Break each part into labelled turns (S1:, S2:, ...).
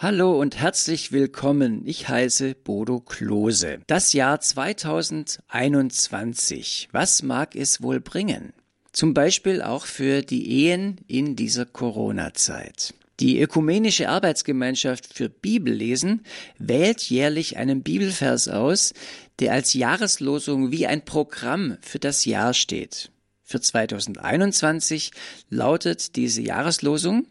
S1: Hallo und herzlich willkommen. Ich heiße Bodo Klose. Das Jahr 2021. Was mag es wohl bringen? Zum Beispiel auch für die Ehen in dieser Corona-Zeit. Die Ökumenische Arbeitsgemeinschaft für Bibellesen wählt jährlich einen Bibelvers aus, der als Jahreslosung wie ein Programm für das Jahr steht. Für 2021 lautet diese Jahreslosung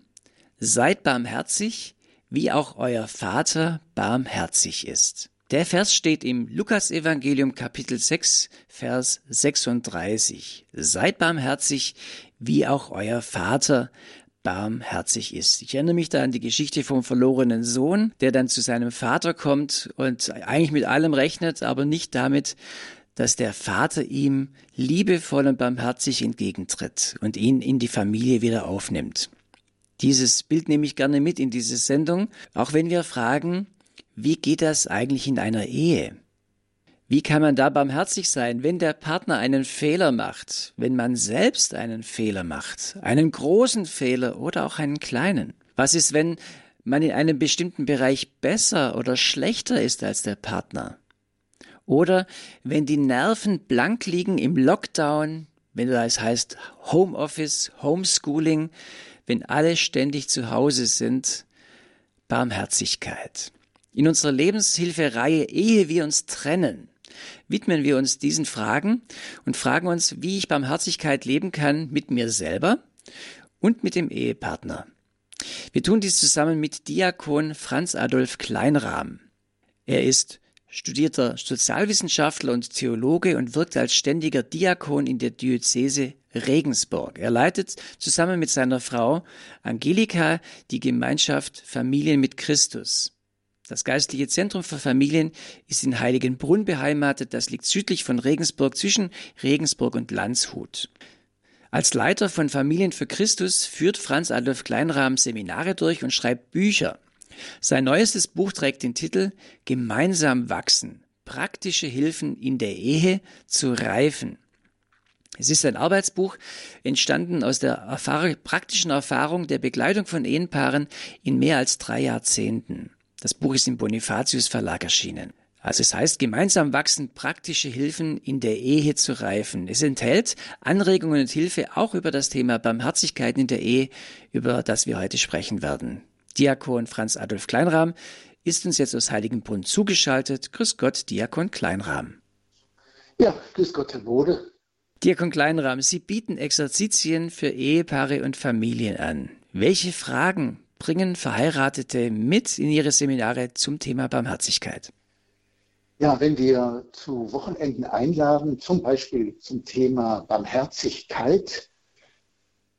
S1: Seid barmherzig, wie auch euer Vater barmherzig ist. Der Vers steht im Lukasevangelium Kapitel 6, Vers 36. Seid barmherzig, wie auch euer Vater barmherzig ist. Ich erinnere mich da an die Geschichte vom verlorenen Sohn, der dann zu seinem Vater kommt und eigentlich mit allem rechnet, aber nicht damit, dass der Vater ihm liebevoll und barmherzig entgegentritt und ihn in die Familie wieder aufnimmt. Dieses Bild nehme ich gerne mit in diese Sendung, auch wenn wir fragen, wie geht das eigentlich in einer Ehe? Wie kann man da barmherzig sein, wenn der Partner einen Fehler macht, wenn man selbst einen Fehler macht, einen großen Fehler oder auch einen kleinen? Was ist, wenn man in einem bestimmten Bereich besser oder schlechter ist als der Partner? Oder wenn die Nerven blank liegen im Lockdown, wenn das heißt Homeoffice, Homeschooling, wenn alle ständig zu Hause sind, Barmherzigkeit. In unserer Lebenshilfereihe Ehe wir uns trennen, widmen wir uns diesen Fragen und fragen uns, wie ich Barmherzigkeit leben kann mit mir selber und mit dem Ehepartner. Wir tun dies zusammen mit Diakon Franz Adolf Kleinrahm. Er ist studierter Sozialwissenschaftler und Theologe und wirkt als ständiger Diakon in der Diözese Regensburg. Er leitet zusammen mit seiner Frau Angelika die Gemeinschaft Familien mit Christus. Das geistliche Zentrum für Familien ist in Heiligenbrunn beheimatet. Das liegt südlich von Regensburg zwischen Regensburg und Landshut. Als Leiter von Familien für Christus führt Franz Adolf Kleinrahm Seminare durch und schreibt Bücher. Sein neuestes Buch trägt den Titel Gemeinsam wachsen. Praktische Hilfen in der Ehe zu reifen. Es ist ein Arbeitsbuch, entstanden aus der Erfahrung, praktischen Erfahrung der Begleitung von Ehepaaren in mehr als drei Jahrzehnten. Das Buch ist im Bonifatius Verlag erschienen. Also es heißt, gemeinsam wachsen praktische Hilfen in der Ehe zu reifen. Es enthält Anregungen und Hilfe auch über das Thema Barmherzigkeit in der Ehe, über das wir heute sprechen werden. Diakon Franz Adolf Kleinrahm ist uns jetzt aus Heiligenbrunn zugeschaltet. Grüß Gott, Diakon Kleinrahm.
S2: Ja, grüß Gott, Herr Bode.
S1: Diakon Kleinrahm, Sie bieten Exerzitien für Ehepaare und Familien an. Welche Fragen bringen Verheiratete mit in ihre Seminare zum Thema Barmherzigkeit?
S2: Ja, wenn wir zu Wochenenden einladen, zum Beispiel zum Thema Barmherzigkeit,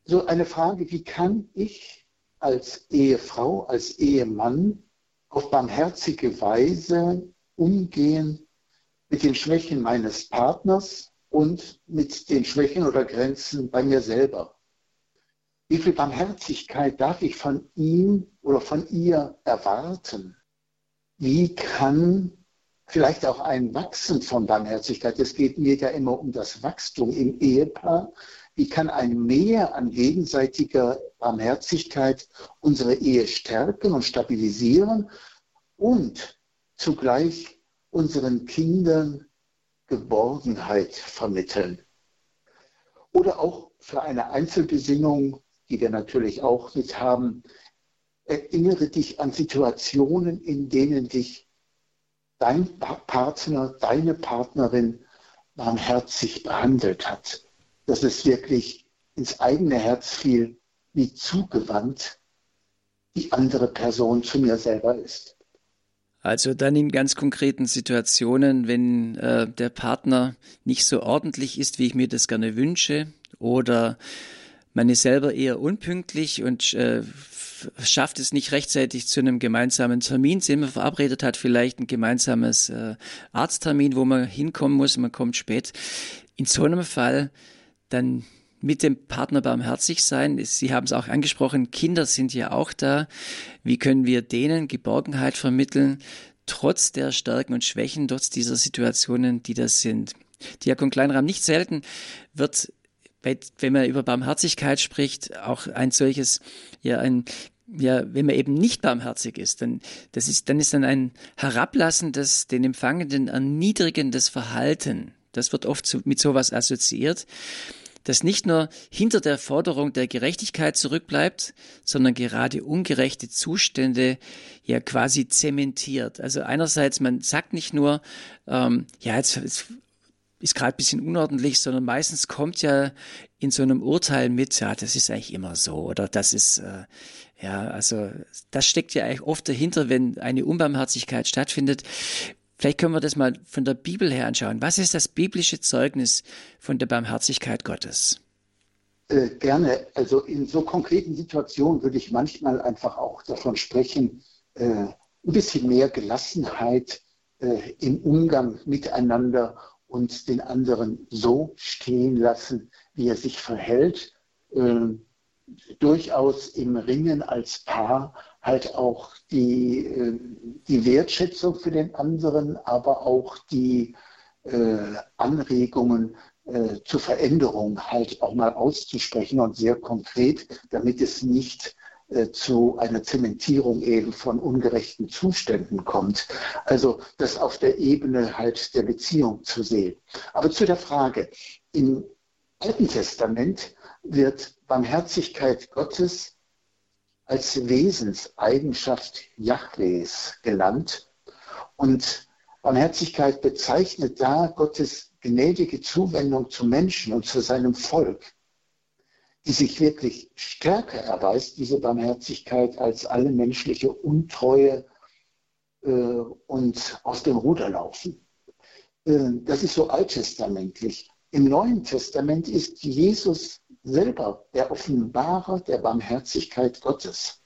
S2: so eine Frage, wie kann ich als Ehefrau, als Ehemann auf barmherzige Weise umgehen mit den Schwächen meines Partners, und mit den Schwächen oder Grenzen bei mir selber. Wie viel Barmherzigkeit darf ich von ihm oder von ihr erwarten? Wie kann vielleicht auch ein Wachsen von Barmherzigkeit, es geht mir ja immer um das Wachstum im Ehepaar, wie kann ein Mehr an gegenseitiger Barmherzigkeit unsere Ehe stärken und stabilisieren und zugleich unseren Kindern Geborgenheit vermitteln. Oder auch für eine Einzelbesinnung, die wir natürlich auch mit haben, erinnere dich an Situationen, in denen dich dein Partner, deine Partnerin barmherzig behandelt hat. Dass es wirklich ins eigene Herz fiel, wie zugewandt die andere Person zu mir selber ist.
S1: Also dann in ganz konkreten Situationen, wenn äh, der Partner nicht so ordentlich ist, wie ich mir das gerne wünsche, oder man ist selber eher unpünktlich und äh, schafft es nicht rechtzeitig zu einem gemeinsamen Termin, den man verabredet hat, vielleicht ein gemeinsames äh, Arzttermin, wo man hinkommen muss, man kommt spät. In so einem Fall dann mit dem Partner barmherzig sein. Sie haben es auch angesprochen, Kinder sind ja auch da. Wie können wir denen Geborgenheit vermitteln, trotz der Stärken und Schwächen, trotz dieser Situationen, die das sind? Diakon Kleinrahm, nicht selten wird, wenn man über Barmherzigkeit spricht, auch ein solches, ja, ein ja, wenn man eben nicht barmherzig ist, dann, das ist, dann ist dann ein herablassendes, den Empfangenden erniedrigendes Verhalten. Das wird oft mit sowas assoziiert, das nicht nur hinter der Forderung der Gerechtigkeit zurückbleibt, sondern gerade ungerechte Zustände ja quasi zementiert. Also einerseits, man sagt nicht nur, ähm, ja, jetzt, jetzt ist gerade bisschen unordentlich, sondern meistens kommt ja in so einem Urteil mit, ja, das ist eigentlich immer so oder das ist, äh, ja, also das steckt ja eigentlich oft dahinter, wenn eine Unbarmherzigkeit stattfindet. Vielleicht können wir das mal von der Bibel her anschauen. Was ist das biblische Zeugnis von der Barmherzigkeit Gottes?
S2: Äh, gerne. Also in so konkreten Situationen würde ich manchmal einfach auch davon sprechen, äh, ein bisschen mehr Gelassenheit äh, im Umgang miteinander und den anderen so stehen lassen, wie er sich verhält. Äh, durchaus im Ringen als Paar halt auch die, äh, die Wertschätzung für den anderen, aber auch die äh, Anregungen äh, zur Veränderung halt auch mal auszusprechen und sehr konkret, damit es nicht zu einer Zementierung eben von ungerechten Zuständen kommt. Also das auf der Ebene halt der Beziehung zu sehen. Aber zu der Frage, im Alten Testament wird Barmherzigkeit Gottes als Wesenseigenschaft Jahwes genannt. Und Barmherzigkeit bezeichnet da Gottes gnädige Zuwendung zu Menschen und zu seinem Volk die sich wirklich stärker erweist, diese Barmherzigkeit, als alle menschliche Untreue äh, und aus dem Ruder laufen. Äh, das ist so alttestamentlich. Im Neuen Testament ist Jesus selber der Offenbarer der Barmherzigkeit Gottes.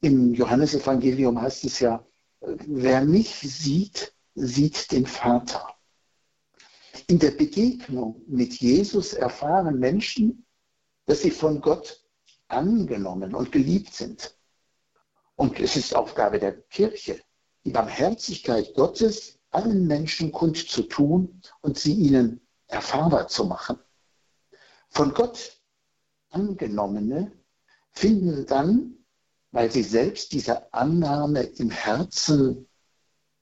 S2: Im Johannesevangelium heißt es ja, wer mich sieht, sieht den Vater. In der Begegnung mit Jesus erfahren Menschen, dass sie von Gott angenommen und geliebt sind. Und es ist Aufgabe der Kirche, die Barmherzigkeit Gottes allen Menschen kundzutun und sie ihnen erfahrbar zu machen. Von Gott angenommene finden dann, weil sie selbst diese Annahme im Herzen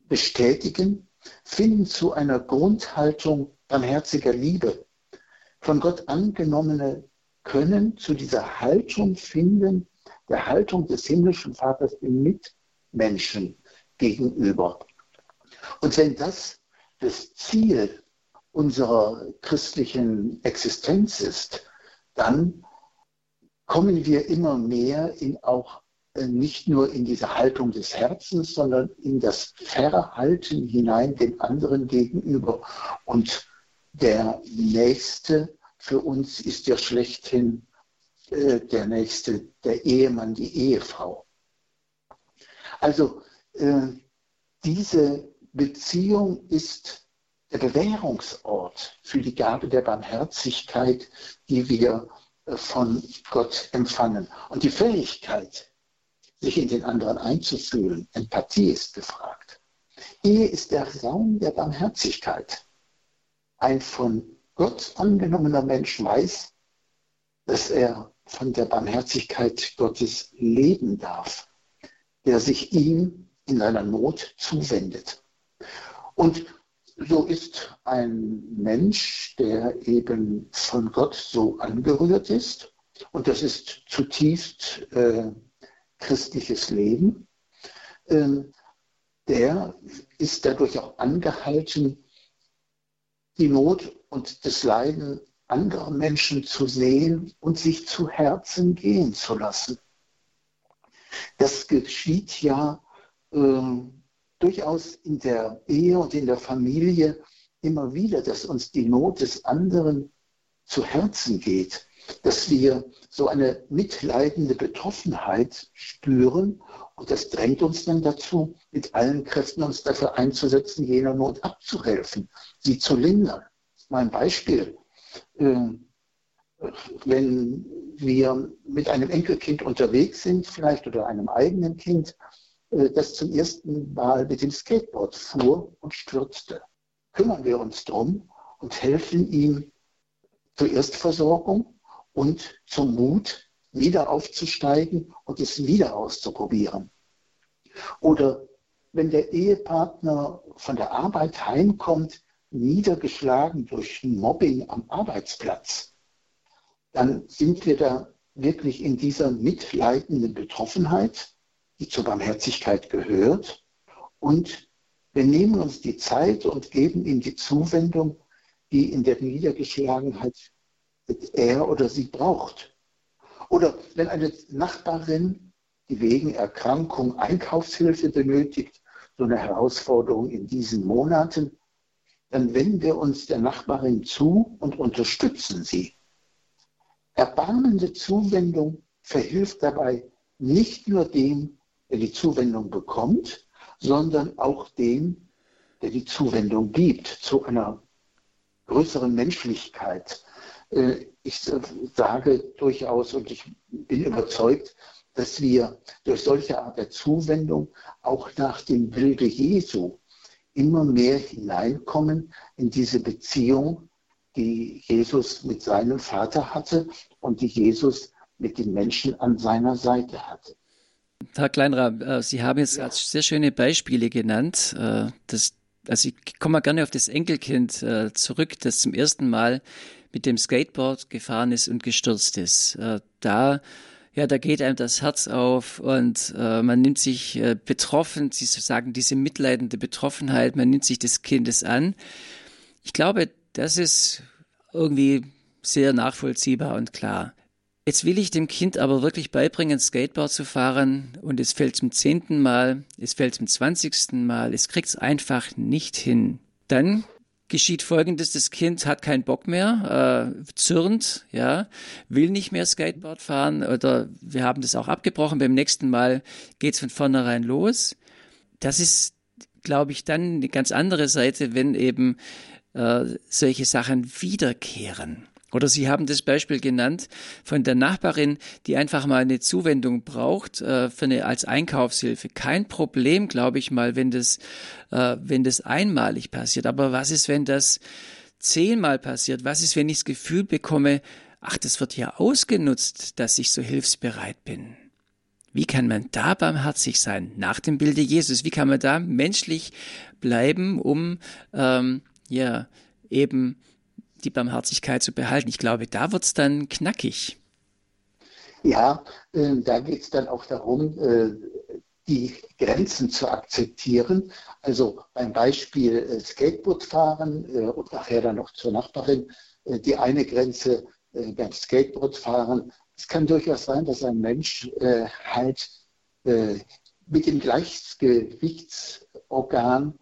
S2: bestätigen, finden zu einer Grundhaltung barmherziger Liebe. Von Gott angenommene können zu dieser Haltung finden, der Haltung des himmlischen Vaters dem Mitmenschen gegenüber. Und wenn das das Ziel unserer christlichen Existenz ist, dann kommen wir immer mehr in auch äh, nicht nur in diese Haltung des Herzens, sondern in das Verhalten hinein dem anderen gegenüber. Und der Nächste für uns ist ja schlechthin äh, der Nächste, der Ehemann, die Ehefrau. Also äh, diese Beziehung ist der Bewährungsort für die Gabe der Barmherzigkeit, die wir äh, von Gott empfangen. Und die Fähigkeit, sich in den anderen einzufühlen, Empathie ist gefragt. Ehe ist der Raum der Barmherzigkeit. Ein von Gott angenommener Mensch weiß, dass er von der Barmherzigkeit Gottes leben darf, der sich ihm in seiner Not zuwendet. Und so ist ein Mensch, der eben von Gott so angerührt ist, und das ist zutiefst äh, christliches Leben, äh, der ist dadurch auch angehalten, die Not und das Leiden anderer Menschen zu sehen und sich zu Herzen gehen zu lassen. Das geschieht ja äh, durchaus in der Ehe und in der Familie immer wieder, dass uns die Not des anderen zu Herzen geht, dass wir so eine mitleidende Betroffenheit spüren und das drängt uns dann dazu, mit allen Kräften uns dafür einzusetzen, jener Not abzuhelfen, sie zu lindern mal ein Beispiel. Ähm, wenn wir mit einem Enkelkind unterwegs sind, vielleicht oder einem eigenen Kind, das zum ersten Mal mit dem Skateboard fuhr und stürzte, kümmern wir uns drum und helfen ihm zur Erstversorgung und zum Mut, wieder aufzusteigen und es wieder auszuprobieren. Oder wenn der Ehepartner von der Arbeit heimkommt, niedergeschlagen durch Mobbing am Arbeitsplatz, dann sind wir da wirklich in dieser mitleidenden Betroffenheit, die zur Barmherzigkeit gehört. Und wir nehmen uns die Zeit und geben ihm die Zuwendung, die in der Niedergeschlagenheit er oder sie braucht. Oder wenn eine Nachbarin, die wegen Erkrankung Einkaufshilfe benötigt, so eine Herausforderung in diesen Monaten, dann wenden wir uns der Nachbarin zu und unterstützen sie. Erbarmende Zuwendung verhilft dabei nicht nur dem, der die Zuwendung bekommt, sondern auch dem, der die Zuwendung gibt, zu einer größeren Menschlichkeit. Äh, ich sage durchaus und ich bin überzeugt, dass wir durch solche Art der Zuwendung auch nach dem Bilde Jesu immer mehr hineinkommen in diese Beziehung, die Jesus mit seinem Vater hatte und die Jesus mit den Menschen an seiner Seite hatte.
S1: Herr Kleinrahm, äh, Sie haben jetzt ja. sehr schöne Beispiele genannt. Äh, das, also ich komme mal gerne auf das Enkelkind äh, zurück, das zum ersten Mal mit dem Skateboard gefahren ist und gestürzt ist. Da ja, da geht einem das Herz auf und man nimmt sich betroffen, Sie sagen diese mitleidende Betroffenheit, man nimmt sich des Kindes an. Ich glaube, das ist irgendwie sehr nachvollziehbar und klar. Jetzt will ich dem Kind aber wirklich beibringen, Skateboard zu fahren und es fällt zum zehnten Mal, es fällt zum zwanzigsten Mal, es kriegt es einfach nicht hin. Dann geschieht Folgendes, das Kind hat keinen Bock mehr, äh, zürnt, ja, will nicht mehr Skateboard fahren oder wir haben das auch abgebrochen, beim nächsten Mal geht's von vornherein los. Das ist, glaube ich, dann eine ganz andere Seite, wenn eben äh, solche Sachen wiederkehren. Oder Sie haben das Beispiel genannt von der Nachbarin, die einfach mal eine Zuwendung braucht äh, für eine als Einkaufshilfe. Kein Problem, glaube ich mal, wenn das, äh, wenn das einmalig passiert. Aber was ist, wenn das zehnmal passiert? Was ist, wenn ich das Gefühl bekomme, ach, das wird ja ausgenutzt, dass ich so hilfsbereit bin? Wie kann man da barmherzig sein nach dem Bilde Jesus? Wie kann man da menschlich bleiben, um ähm, ja eben die Barmherzigkeit zu behalten. Ich glaube, da wird es dann knackig.
S2: Ja, äh, da geht es dann auch darum, äh, die Grenzen zu akzeptieren. Also beim Beispiel äh, Skateboardfahren äh, und nachher dann noch zur Nachbarin, äh, die eine Grenze äh, beim Skateboardfahren. Es kann durchaus sein, dass ein Mensch halt mit dem Gleichgewichtsorgan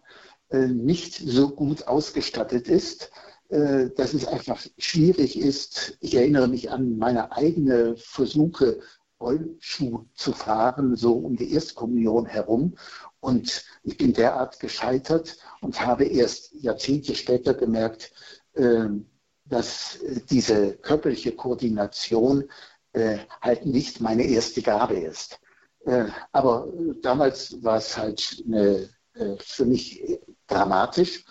S2: nicht so gut ausgestattet ist dass es einfach schwierig ist. Ich erinnere mich an meine eigene Versuche, Rollschuh zu fahren, so um die Erstkommunion herum. Und ich bin derart gescheitert und habe erst Jahrzehnte später gemerkt, äh, dass diese körperliche Koordination äh, halt nicht meine erste Gabe ist. Aber damals war es halt für mich dramatisch.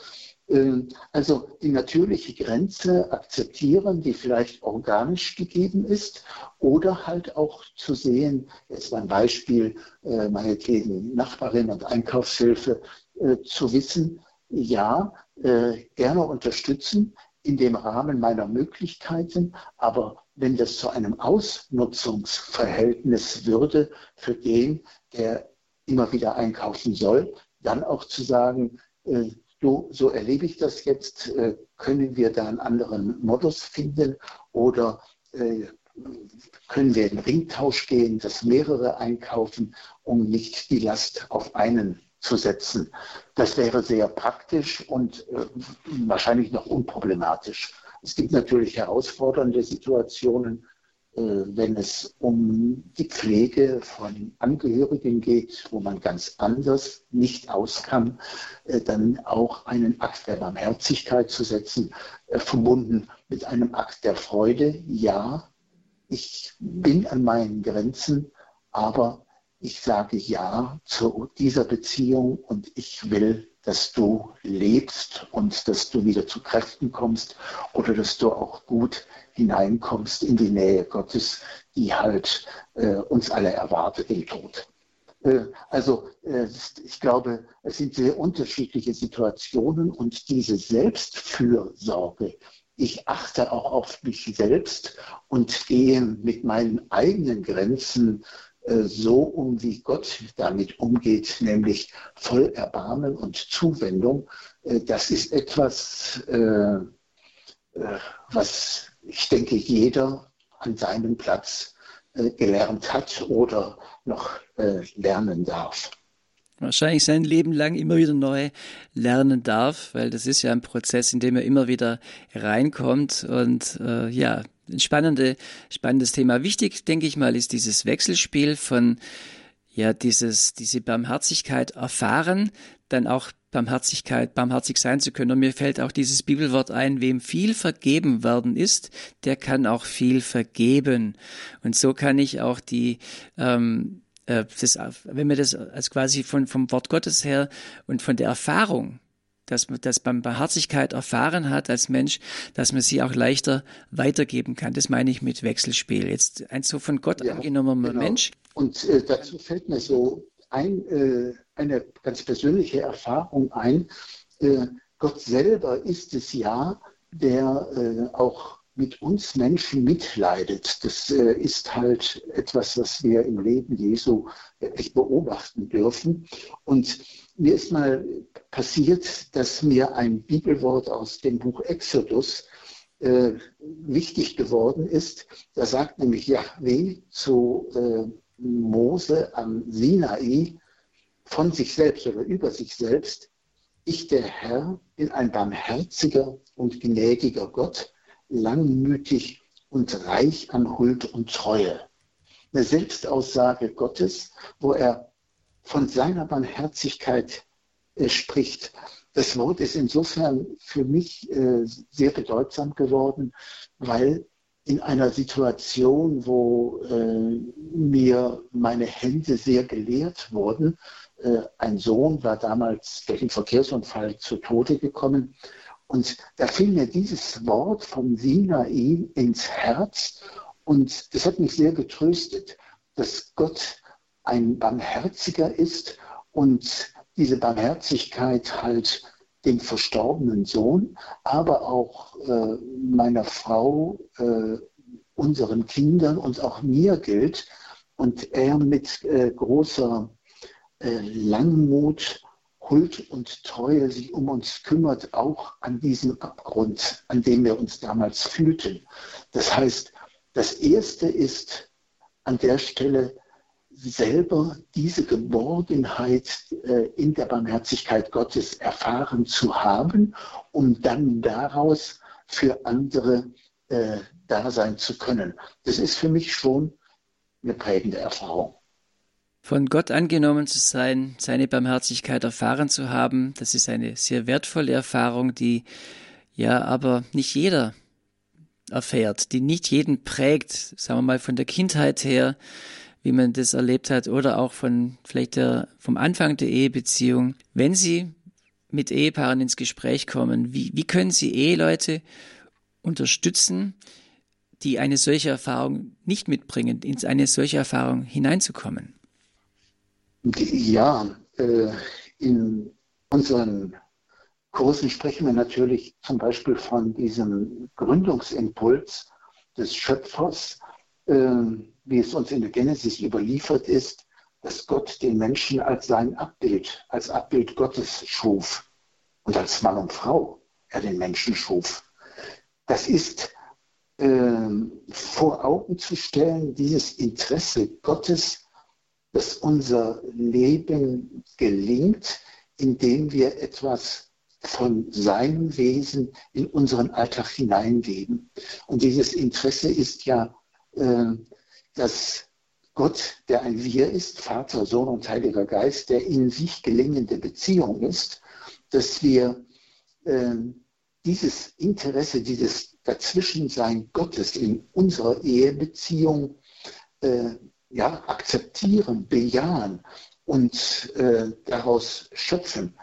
S2: Ähm, also die natürliche Grenze akzeptieren, die vielleicht organisch gegeben ist, oder halt auch zu sehen, jetzt mein Beispiel, äh, meinetwegen Nachbarin und Einkaufshilfe, äh, zu wissen, ja, äh, gerne unterstützen in dem Rahmen meiner Möglichkeiten, aber wenn das zu einem Ausnutzungsverhältnis würde für den, der immer wieder einkaufen soll, dann auch zu sagen, so, so erlebe ich das jetzt. Äh, können wir da einen anderen Modus finden oder äh, können wir in Ringtausch gehen, dass mehrere einkaufen, um nicht die Last auf einen zu setzen. Das wäre sehr praktisch und äh, wahrscheinlich noch unproblematisch. Es gibt natürlich herausfordernde Situationen, wenn es um die Pflege von Angehörigen geht, wo man ganz anders nicht aus kann, äh, dann auch einen Akt der Barmherzigkeit zu setzen, äh, verbunden mit einem Akt der Freude. Ja, ich bin an meinen Grenzen, aber ich sage Ja zu dieser Beziehung und ich will dass du lebst und dass du wieder zu Kräften kommst oder dass du auch gut hineinkommst in die Nähe Gottes, die halt äh, uns alle erwartet im Tod. Äh, also äh, ich glaube, es sind sehr unterschiedliche Situationen und diese Selbstfürsorge, ich achte auch auf mich selbst und gehe mit meinen eigenen Grenzen so um, wie Gott damit umgeht, nämlich voll Erbarmen und Zuwendung. Das ist etwas, was ich denke, jeder an seinem Platz gelernt hat oder noch äh, lernen darf.
S1: Wahrscheinlich sein Leben lang immer wieder neu lernen darf, weil das ist ja ein Prozess, in dem er immer wieder reinkommt und äh, ja, spannende, spannendes Thema. Wichtig, denke ich mal, ist dieses Wechselspiel von ja, dieses, diese Barmherzigkeit erfahren, dann auch Barmherzigkeit, barmherzig sein zu können. Und mir fällt auch dieses Bibelwort ein, wem viel vergeben werden ist, der kann auch viel vergeben. Und so kann ich auch die, ähm, äh, das, wenn wir das als quasi von, vom Wort Gottes her und von der Erfahrung, dass man das beim Barmherzigkeit erfahren hat als Mensch, dass man sie auch leichter weitergeben kann. Das meine ich mit Wechselspiel. Jetzt ein so von Gott ja, angenommener genau. Mensch.
S2: Und äh, dazu fällt mir so ein, äh, eine ganz persönliche Erfahrung ein. Äh, Gott selber ist es ja, der äh, auch mit uns Menschen mitleidet. Das äh, ist halt etwas, was wir im Leben Jesu wirklich beobachten dürfen. Und mir ist mal passiert, dass mir ein Bibelwort aus dem Buch Exodus äh, wichtig geworden ist. Da sagt nämlich Yahweh zu äh, Mose am Sinai von sich selbst oder über sich selbst, ich der Herr bin ein barmherziger und gnädiger Gott, langmütig und reich an Huld und Treue. Eine Selbstaussage Gottes, wo er von seiner Barmherzigkeit äh, spricht. Das Wort ist insofern für mich äh, sehr bedeutsam geworden, weil in einer Situation, wo äh, mir meine Hände sehr geleert wurden. Äh, ein Sohn war damals durch einen Verkehrsunfall zu Tode gekommen. Und da fiel mir dieses Wort vom Sinai ins Herz. Und das hat mich sehr getröstet, dass Gott ein Barmherziger ist und diese Barmherzigkeit halt dem verstorbenen Sohn, aber auch äh, meiner Frau, äh, unseren Kindern und auch mir gilt. Und er mit äh, großer äh, Langmut, Huld und Treue sich um uns kümmert, auch an diesem Abgrund, an dem wir uns damals fühlten. Das heißt, das Erste ist an der Stelle selber diese Geborgenheit äh, in der Barmherzigkeit Gottes erfahren zu haben, um dann daraus für andere äh, da sein zu können. Das ist für mich schon eine prägende Erfahrung.
S1: Von Gott angenommen zu sein, seine Barmherzigkeit erfahren zu haben, das ist eine sehr wertvolle Erfahrung, die ja aber nicht jeder erfährt, die nicht jeden prägt, sagen wir mal von der Kindheit her, wie man das erlebt hat oder auch von vielleicht der, vom Anfang der Ehebeziehung. Wenn Sie mit Ehepaaren ins Gespräch kommen, wie, wie können Sie Eheleute unterstützen, die eine solche Erfahrung nicht mitbringen, in eine solche Erfahrung hineinzukommen?
S2: Ja, äh, in unseren Kursen sprechen wir natürlich zum Beispiel von diesem Gründungsimpuls des Schöpfers, wie es uns in der Genesis überliefert ist, dass Gott den Menschen als sein Abbild, als Abbild Gottes schuf und als Mann und Frau er den Menschen schuf. Das ist äh, vor Augen zu stellen, dieses Interesse Gottes, dass unser Leben gelingt, indem wir etwas von seinem Wesen in unseren Alltag hineinleben. Und dieses Interesse ist ja dass Gott, der ein Wir ist, Vater, Sohn und Heiliger Geist, der in sich gelingende Beziehung ist, dass wir äh, dieses Interesse, dieses Dazwischensein Gottes in unserer Ehebeziehung äh, ja, akzeptieren, bejahen und äh, daraus schöpfen.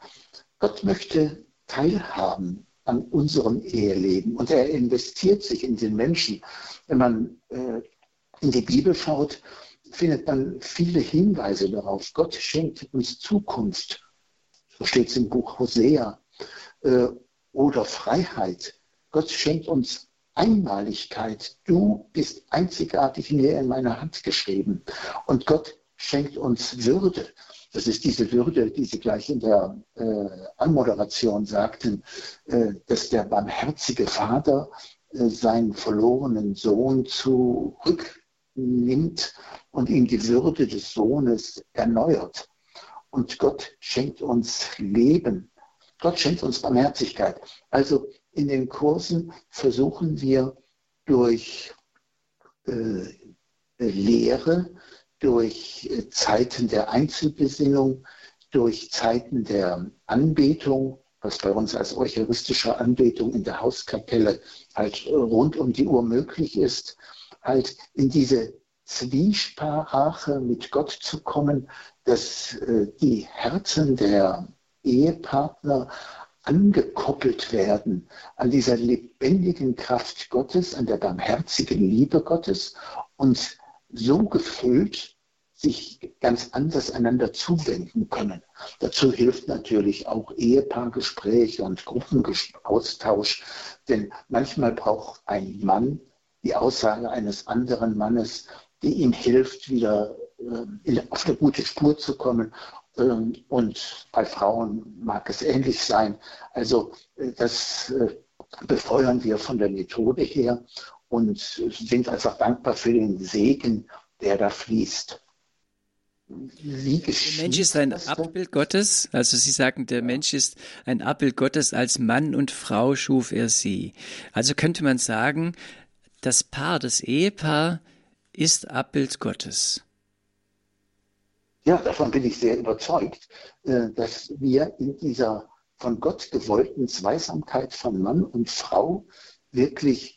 S2: Gott möchte teilhaben an unserem Eheleben und er investiert sich in den Menschen. Wenn man äh, in die Bibel schaut, findet man viele Hinweise darauf. Gott schenkt uns Zukunft. So steht es im Buch Hosea. Äh, oder Freiheit. Gott schenkt uns Einmaligkeit. Du bist einzigartig mir in meiner Hand geschrieben. Und Gott schenkt uns Würde. Das ist diese Würde, die Sie gleich in der äh, Anmoderation sagten, äh, dass der barmherzige Vater äh, seinen verlorenen Sohn zurücknimmt und ihm die Würde des Sohnes erneuert. Und Gott schenkt uns Leben. Gott schenkt uns Barmherzigkeit. Also in den Kursen versuchen wir durch äh, Lehre, durch Zeiten der Einzelbesinnung, durch Zeiten der Anbetung, was bei uns als eucharistische Anbetung in der Hauskapelle halt rund um die Uhr möglich ist, halt in diese Zwiesprache mit Gott zu kommen, dass äh, die Herzen der Ehepartner angekoppelt werden an dieser lebendigen Kraft Gottes, an der barmherzigen Liebe Gottes und so gefüllt sich ganz anders einander zuwenden können. Dazu hilft natürlich auch Ehepaargespräche und Gruppenaustausch, denn manchmal braucht ein Mann die Aussage eines anderen Mannes, die ihm hilft, wieder äh, auf eine gute Spur zu kommen. Ähm, und bei Frauen mag es ähnlich sein. Also äh, das äh, befeuern wir von der Methode her und sind einfach dankbar für den Segen, der da fließt.
S1: Wie der Mensch ist ein Abbild Gottes. Also Sie sagen, der ja. Mensch ist ein Abbild Gottes. Als Mann und Frau schuf er sie. Also könnte man sagen, das Paar, das Ehepaar ist Abbild Gottes.
S2: Ja, davon bin ich sehr überzeugt, äh, dass wir in dieser von Gott gewollten Zweisamkeit von Mann und Frau wirklich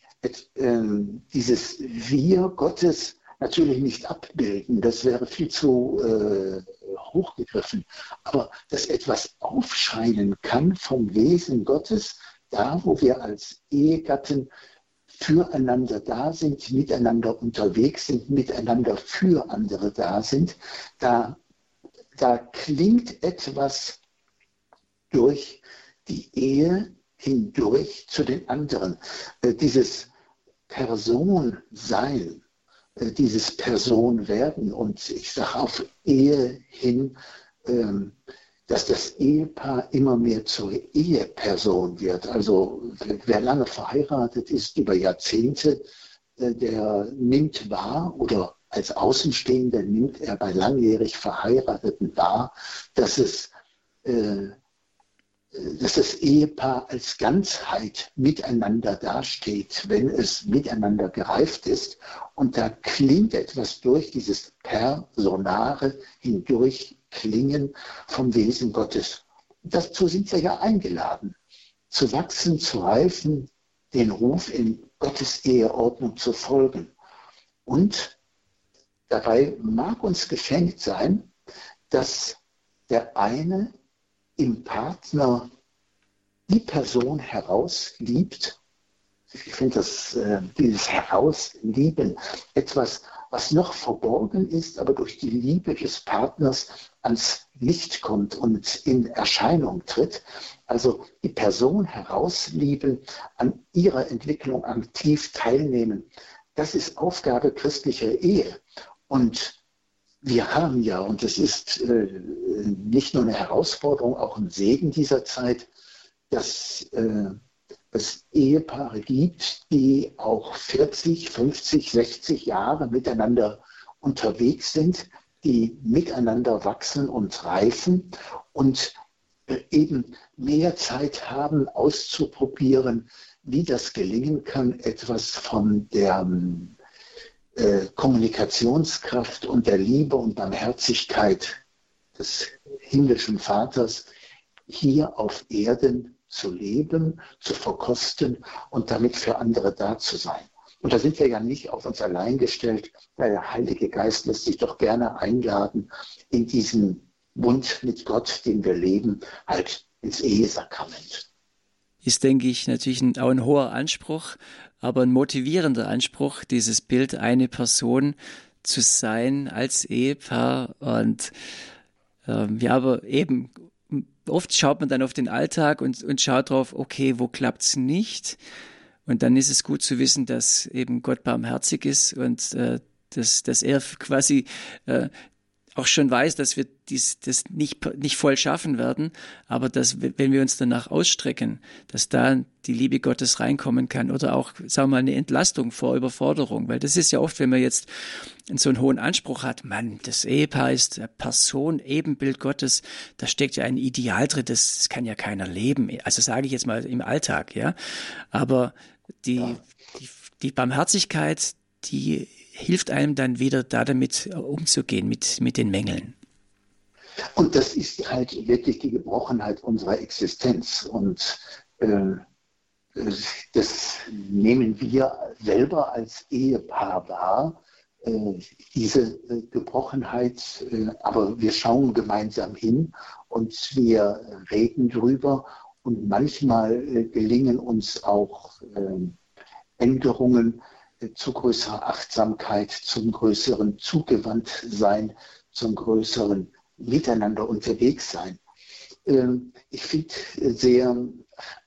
S2: dieses Wir Gottes natürlich nicht abbilden. Das wäre viel zu äh, hochgegriffen. Aber dass etwas aufscheinen kann vom Wesen Gottes, da wo wir als Ehegatten füreinander da sind, miteinander unterwegs sind, miteinander für andere da sind, da, da klingt etwas durch die Ehe hindurch zu den anderen. Äh, dieses Personsein, äh, dieses Personwerden und ich sage auf Ehe hin, ähm, dass das Ehepaar immer mehr zur Eheperson wird. Also wer lange verheiratet ist über Jahrzehnte, äh, der nimmt wahr oder als Außenstehender nimmt er bei langjährig Verheirateten wahr, dass es äh, dass das Ehepaar als Ganzheit miteinander dasteht, wenn es miteinander gereift ist. Und da klingt etwas durch, dieses Personare hindurch klingen vom Wesen Gottes. Dazu sind wir ja eingeladen, zu wachsen, zu reifen, den Ruf in Gottes Eheordnung zu folgen. Und dabei mag uns geschenkt sein, dass der eine im Partner die Person herausliebt, ich finde das, äh, dieses Herauslieben etwas, was noch verborgen ist, aber durch die Liebe des Partners ans Licht kommt und in Erscheinung tritt. Also die Person herauslieben, an ihrer Entwicklung aktiv teilnehmen. Das ist Aufgabe christlicher Ehe. Und wir haben ja, und es ist äh, nicht nur eine Herausforderung, auch ein Segen dieser Zeit, dass äh, es Ehepaare gibt, die auch 40, 50, 60 Jahre miteinander unterwegs sind, die miteinander wachsen und reifen und äh, eben mehr Zeit haben, auszuprobieren, wie das gelingen kann, etwas von der äh, Kommunikationskraft und der Liebe und Barmherzigkeit des himmlischen Vaters hier auf Erden zu leben, zu verkosten und damit für andere da zu sein. Und da sind wir ja nicht auf uns allein gestellt. Der Heilige Geist lässt sich doch gerne einladen, in diesem Bund mit Gott, den wir leben, halt ins Ehesakrament.
S1: Ist, denke ich, natürlich ein, auch ein hoher Anspruch, aber ein motivierender Anspruch, dieses Bild eine Person zu sein als Ehepaar. Und ähm, ja, aber eben oft schaut man dann auf den Alltag und, und schaut drauf, okay, wo klappt's nicht? Und dann ist es gut zu wissen, dass eben Gott barmherzig ist und äh, dass, dass er quasi äh, auch schon weiß, dass wir dies, das nicht, nicht voll schaffen werden, aber dass, wenn wir uns danach ausstrecken, dass da die Liebe Gottes reinkommen kann oder auch, sagen wir mal, eine Entlastung vor Überforderung, weil das ist ja oft, wenn man jetzt so einen hohen Anspruch hat, Mann, das Ehepaar ist Person, Ebenbild Gottes, da steckt ja ein Ideal drin, das, das kann ja keiner leben, also sage ich jetzt mal im Alltag, ja, aber die, ja. die, die Barmherzigkeit, die hilft einem dann wieder da damit äh, umzugehen, mit, mit den Mängeln.
S2: Und das ist halt wirklich die Gebrochenheit unserer Existenz. Und äh, das nehmen wir selber als Ehepaar wahr, äh, diese äh, Gebrochenheit. Äh, aber wir schauen gemeinsam hin und wir reden drüber. Und manchmal äh, gelingen uns auch Änderungen, zu größerer Achtsamkeit, zum größeren Zugewandtsein, zum größeren Miteinander unterwegs sein. Ähm, ich finde sehr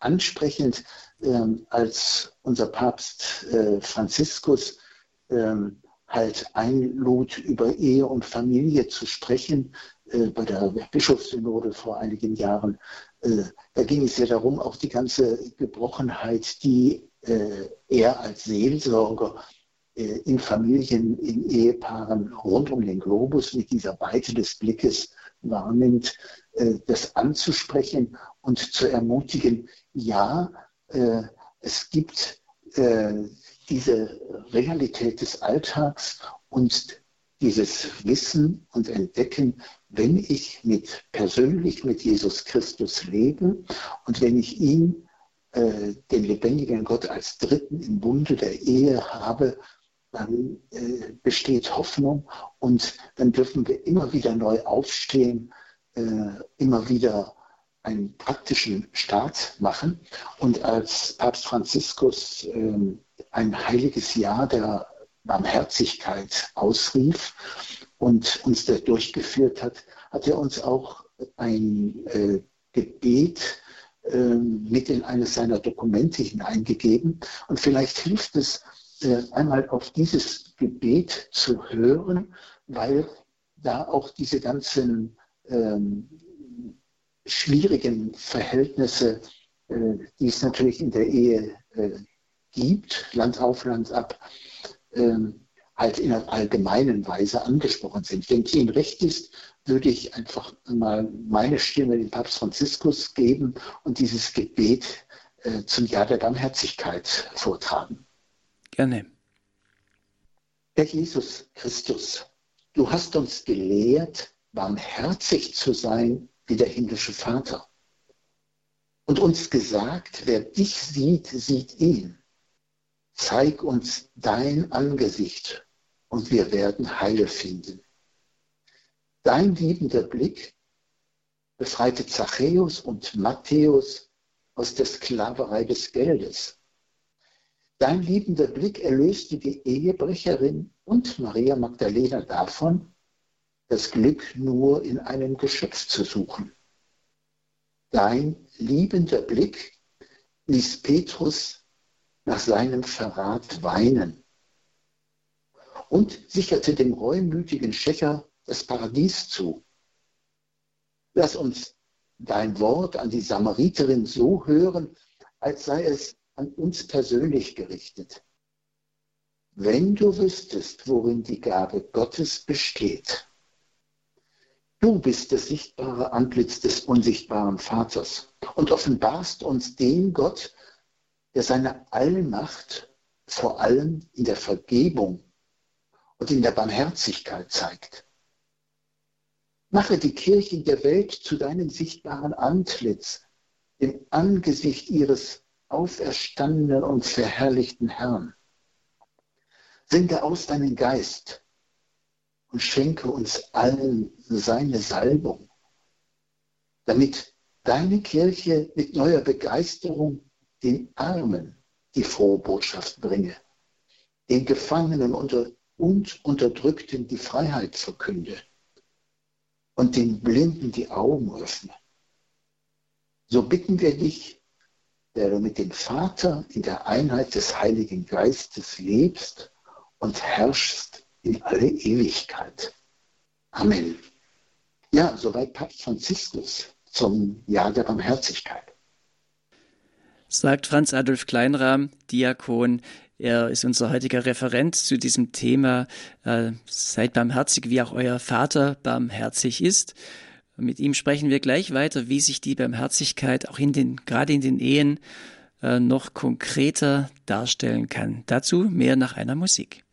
S2: ansprechend, ähm, als unser Papst äh, Franziskus ähm, halt einlud, über Ehe und Familie zu sprechen, äh, bei der Bischofssynode vor einigen Jahren. Äh, da ging es ja darum, auch die ganze Gebrochenheit, die äh, er als Seelsorger äh, in Familien, in Ehepaaren rund um den Globus mit dieser Weite des Blickes wahrnimmt, äh, das anzusprechen und zu ermutigen, ja, es gibt diese Realität des Alltags und dieses Wissen und Entdecken, wenn ich mit persönlich mit Jesus Christus lebe und wenn ich ihn äh, den lebendigen Gott als Dritten im Bunde der Ehe habe, dann äh, besteht Hoffnung und dann dürfen wir immer wieder neu aufstehen, äh, immer wieder einen praktischen Start machen. Und als Papst Franziskus äh, ein heiliges Jahr der Barmherzigkeit ausrief und uns da durchgeführt hat, hat er uns auch ein äh, Gebet ähm, mit in eines seiner Dokumente hineingegeben. Und vielleicht hilft es, äh, einmal auf dieses Gebet zu hören, weil da auch diese ganzen ähm, schwierigen Verhältnisse, äh, die es natürlich in der Ehe äh, gibt, Land auf, Land ab, ähm, halt in einer allgemeinen Weise angesprochen sind. Wenn es Ihnen recht ist, würde ich einfach mal meine Stimme dem Papst Franziskus geben und dieses Gebet äh, zum Jahr der Barmherzigkeit vortragen.
S1: Gerne.
S2: Herr Jesus Christus, du hast uns gelehrt, barmherzig zu sein wie der himmlische Vater. Und uns gesagt, wer dich sieht, sieht ihn. Zeig uns dein Angesicht und wir werden Heile finden. Dein liebender Blick befreite Zachäus und Matthäus aus der Sklaverei des Geldes. Dein liebender Blick erlöste die Ehebrecherin und Maria Magdalena davon, das Glück nur in einem Geschöpf zu suchen. Dein liebender Blick ließ Petrus nach seinem Verrat weinen und sicherte dem reumütigen Schächer das Paradies zu. Lass uns dein Wort an die Samariterin so hören, als sei es an uns persönlich gerichtet. Wenn du wüsstest, worin die Gabe Gottes besteht, du bist das sichtbare Antlitz des unsichtbaren Vaters und offenbarst uns den Gott, der seine Allmacht vor allem in der Vergebung und in der Barmherzigkeit zeigt. Mache die Kirchen der Welt zu deinem sichtbaren Antlitz, im Angesicht ihres auferstandenen und verherrlichten Herrn. Sende aus deinen Geist und schenke uns allen seine Salbung, damit deine Kirche mit neuer Begeisterung den Armen die frohe Botschaft bringe, den Gefangenen und Unterdrückten die Freiheit verkünde und den Blinden die Augen öffne. So bitten wir dich, der du mit dem Vater in der Einheit des Heiligen Geistes lebst und herrschst in alle Ewigkeit. Amen. Ja, soweit Papst Franziskus zum Jahr der Barmherzigkeit.
S1: Sagt Franz Adolf Kleinrahm, Diakon. Er ist unser heutiger Referent zu diesem Thema. Äh, seid barmherzig, wie auch euer Vater barmherzig ist. Mit ihm sprechen wir gleich weiter, wie sich die Barmherzigkeit auch in den, gerade in den Ehen äh, noch konkreter darstellen kann. Dazu mehr nach einer Musik.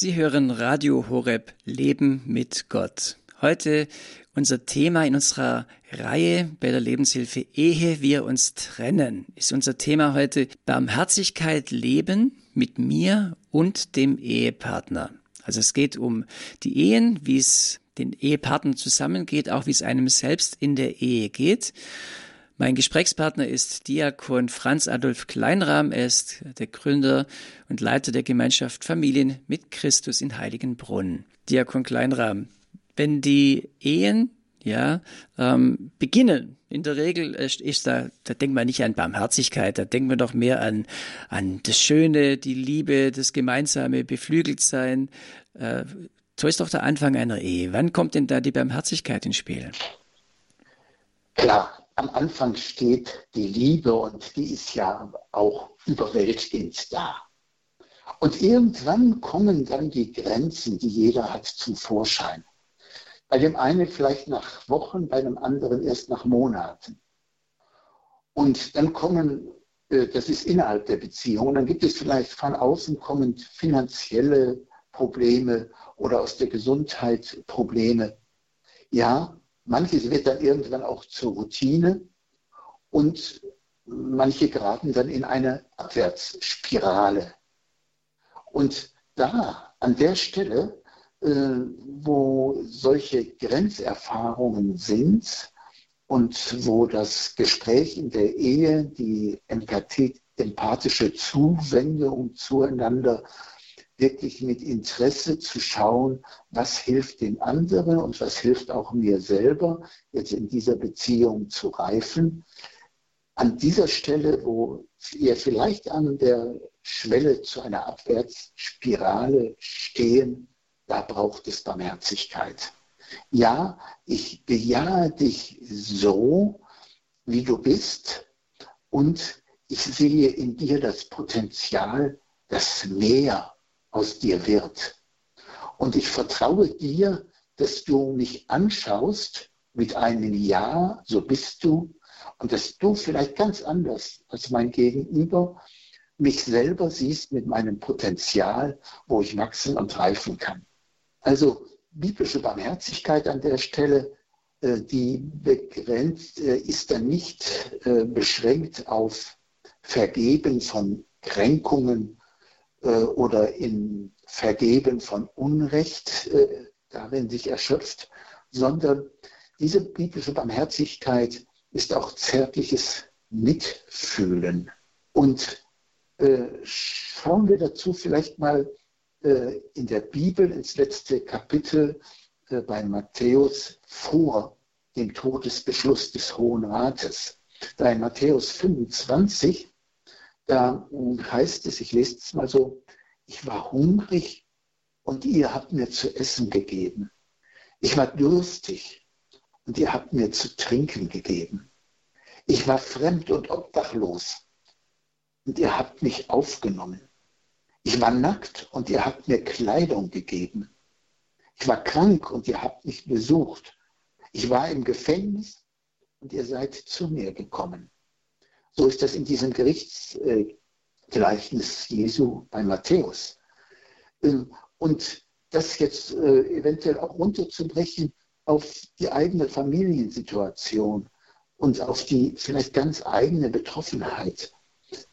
S1: Sie hören Radio Horeb Leben mit Gott. Heute unser Thema in unserer Reihe bei der Lebenshilfe Ehe wir uns trennen. Ist unser Thema heute Barmherzigkeit leben mit mir und dem Ehepartner. Also es geht um die Ehen, wie es den Ehepartnern zusammengeht, auch wie es einem selbst in der Ehe geht. Mein Gesprächspartner ist Diakon Franz Adolf Kleinrahm. Er ist der Gründer und Leiter der Gemeinschaft Familien mit Christus in Heiligenbrunn. Diakon Kleinrahm, wenn die Ehen ja, ähm, beginnen. In der Regel ist da, da denkt man nicht an Barmherzigkeit, da denkt man doch mehr an, an das Schöne, die Liebe, das gemeinsame Beflügeltsein. Äh, so ist doch der Anfang einer Ehe. Wann kommt denn da die Barmherzigkeit ins Spiel?
S2: Klar, am Anfang steht die Liebe und die ist ja auch überwältigend da. Und irgendwann kommen dann die Grenzen, die jeder hat, zum Vorschein. Bei dem einen vielleicht nach Wochen, bei dem anderen erst nach Monaten. Und dann kommen, äh, das ist innerhalb der Beziehung, dann gibt es vielleicht von außen kommend finanzielle Probleme oder aus der Gesundheit Probleme. Ja, Manches wird dann irgendwann auch zur Routine und manche geraten dann in eine Abwärtsspirale. Und da, an der Stelle, äh, wo solche Grenzerfahrungen sind und wo das Gespräch in der Ehe, die empathische Zuwendung zueinander wirklich mit Interesse zu schauen, was hilft den anderen und was hilft auch mir selber, jetzt in dieser Beziehung zu reifen. An dieser Stelle, wo wir vielleicht an der Schwelle zu einer Abwärtsspirale stehen, da braucht es Barmherzigkeit. Ja, ich bejahe dich so, wie du bist und ich sehe in dir das Potenzial, das mehr aus dir wird. Und ich vertraue dir, dass du mich anschaust mit einem Ja, so bist du, und dass du vielleicht ganz anders als mein Gegenüber mich selber siehst mit meinem Potenzial, wo ich wachsen und reifen kann. Also biblische Barmherzigkeit an der Stelle, äh, die begrenzt äh, ist dann nicht äh, beschränkt auf Vergeben von Kränkungen oder in Vergeben von Unrecht äh, darin sich erschöpft, sondern diese biblische Barmherzigkeit ist auch zärtliches Mitfühlen. Und äh, schauen wir dazu vielleicht mal äh, in der Bibel ins letzte Kapitel äh, bei Matthäus vor dem Todesbeschluss des Hohen Rates. Da in Matthäus 25 da heißt es, ich lese es mal so, ich war hungrig und ihr habt mir zu essen gegeben. Ich war durstig und ihr habt mir zu trinken gegeben. Ich war fremd und obdachlos und ihr habt mich aufgenommen. Ich war nackt und ihr habt mir Kleidung gegeben. Ich war krank und ihr habt mich besucht. Ich war im Gefängnis und ihr seid zu mir gekommen. So ist das in diesem Gerichtsgleichnis Jesu bei Matthäus. Ähm, und das jetzt äh, eventuell auch runterzubrechen auf die eigene Familiensituation und auf die vielleicht ganz eigene Betroffenheit.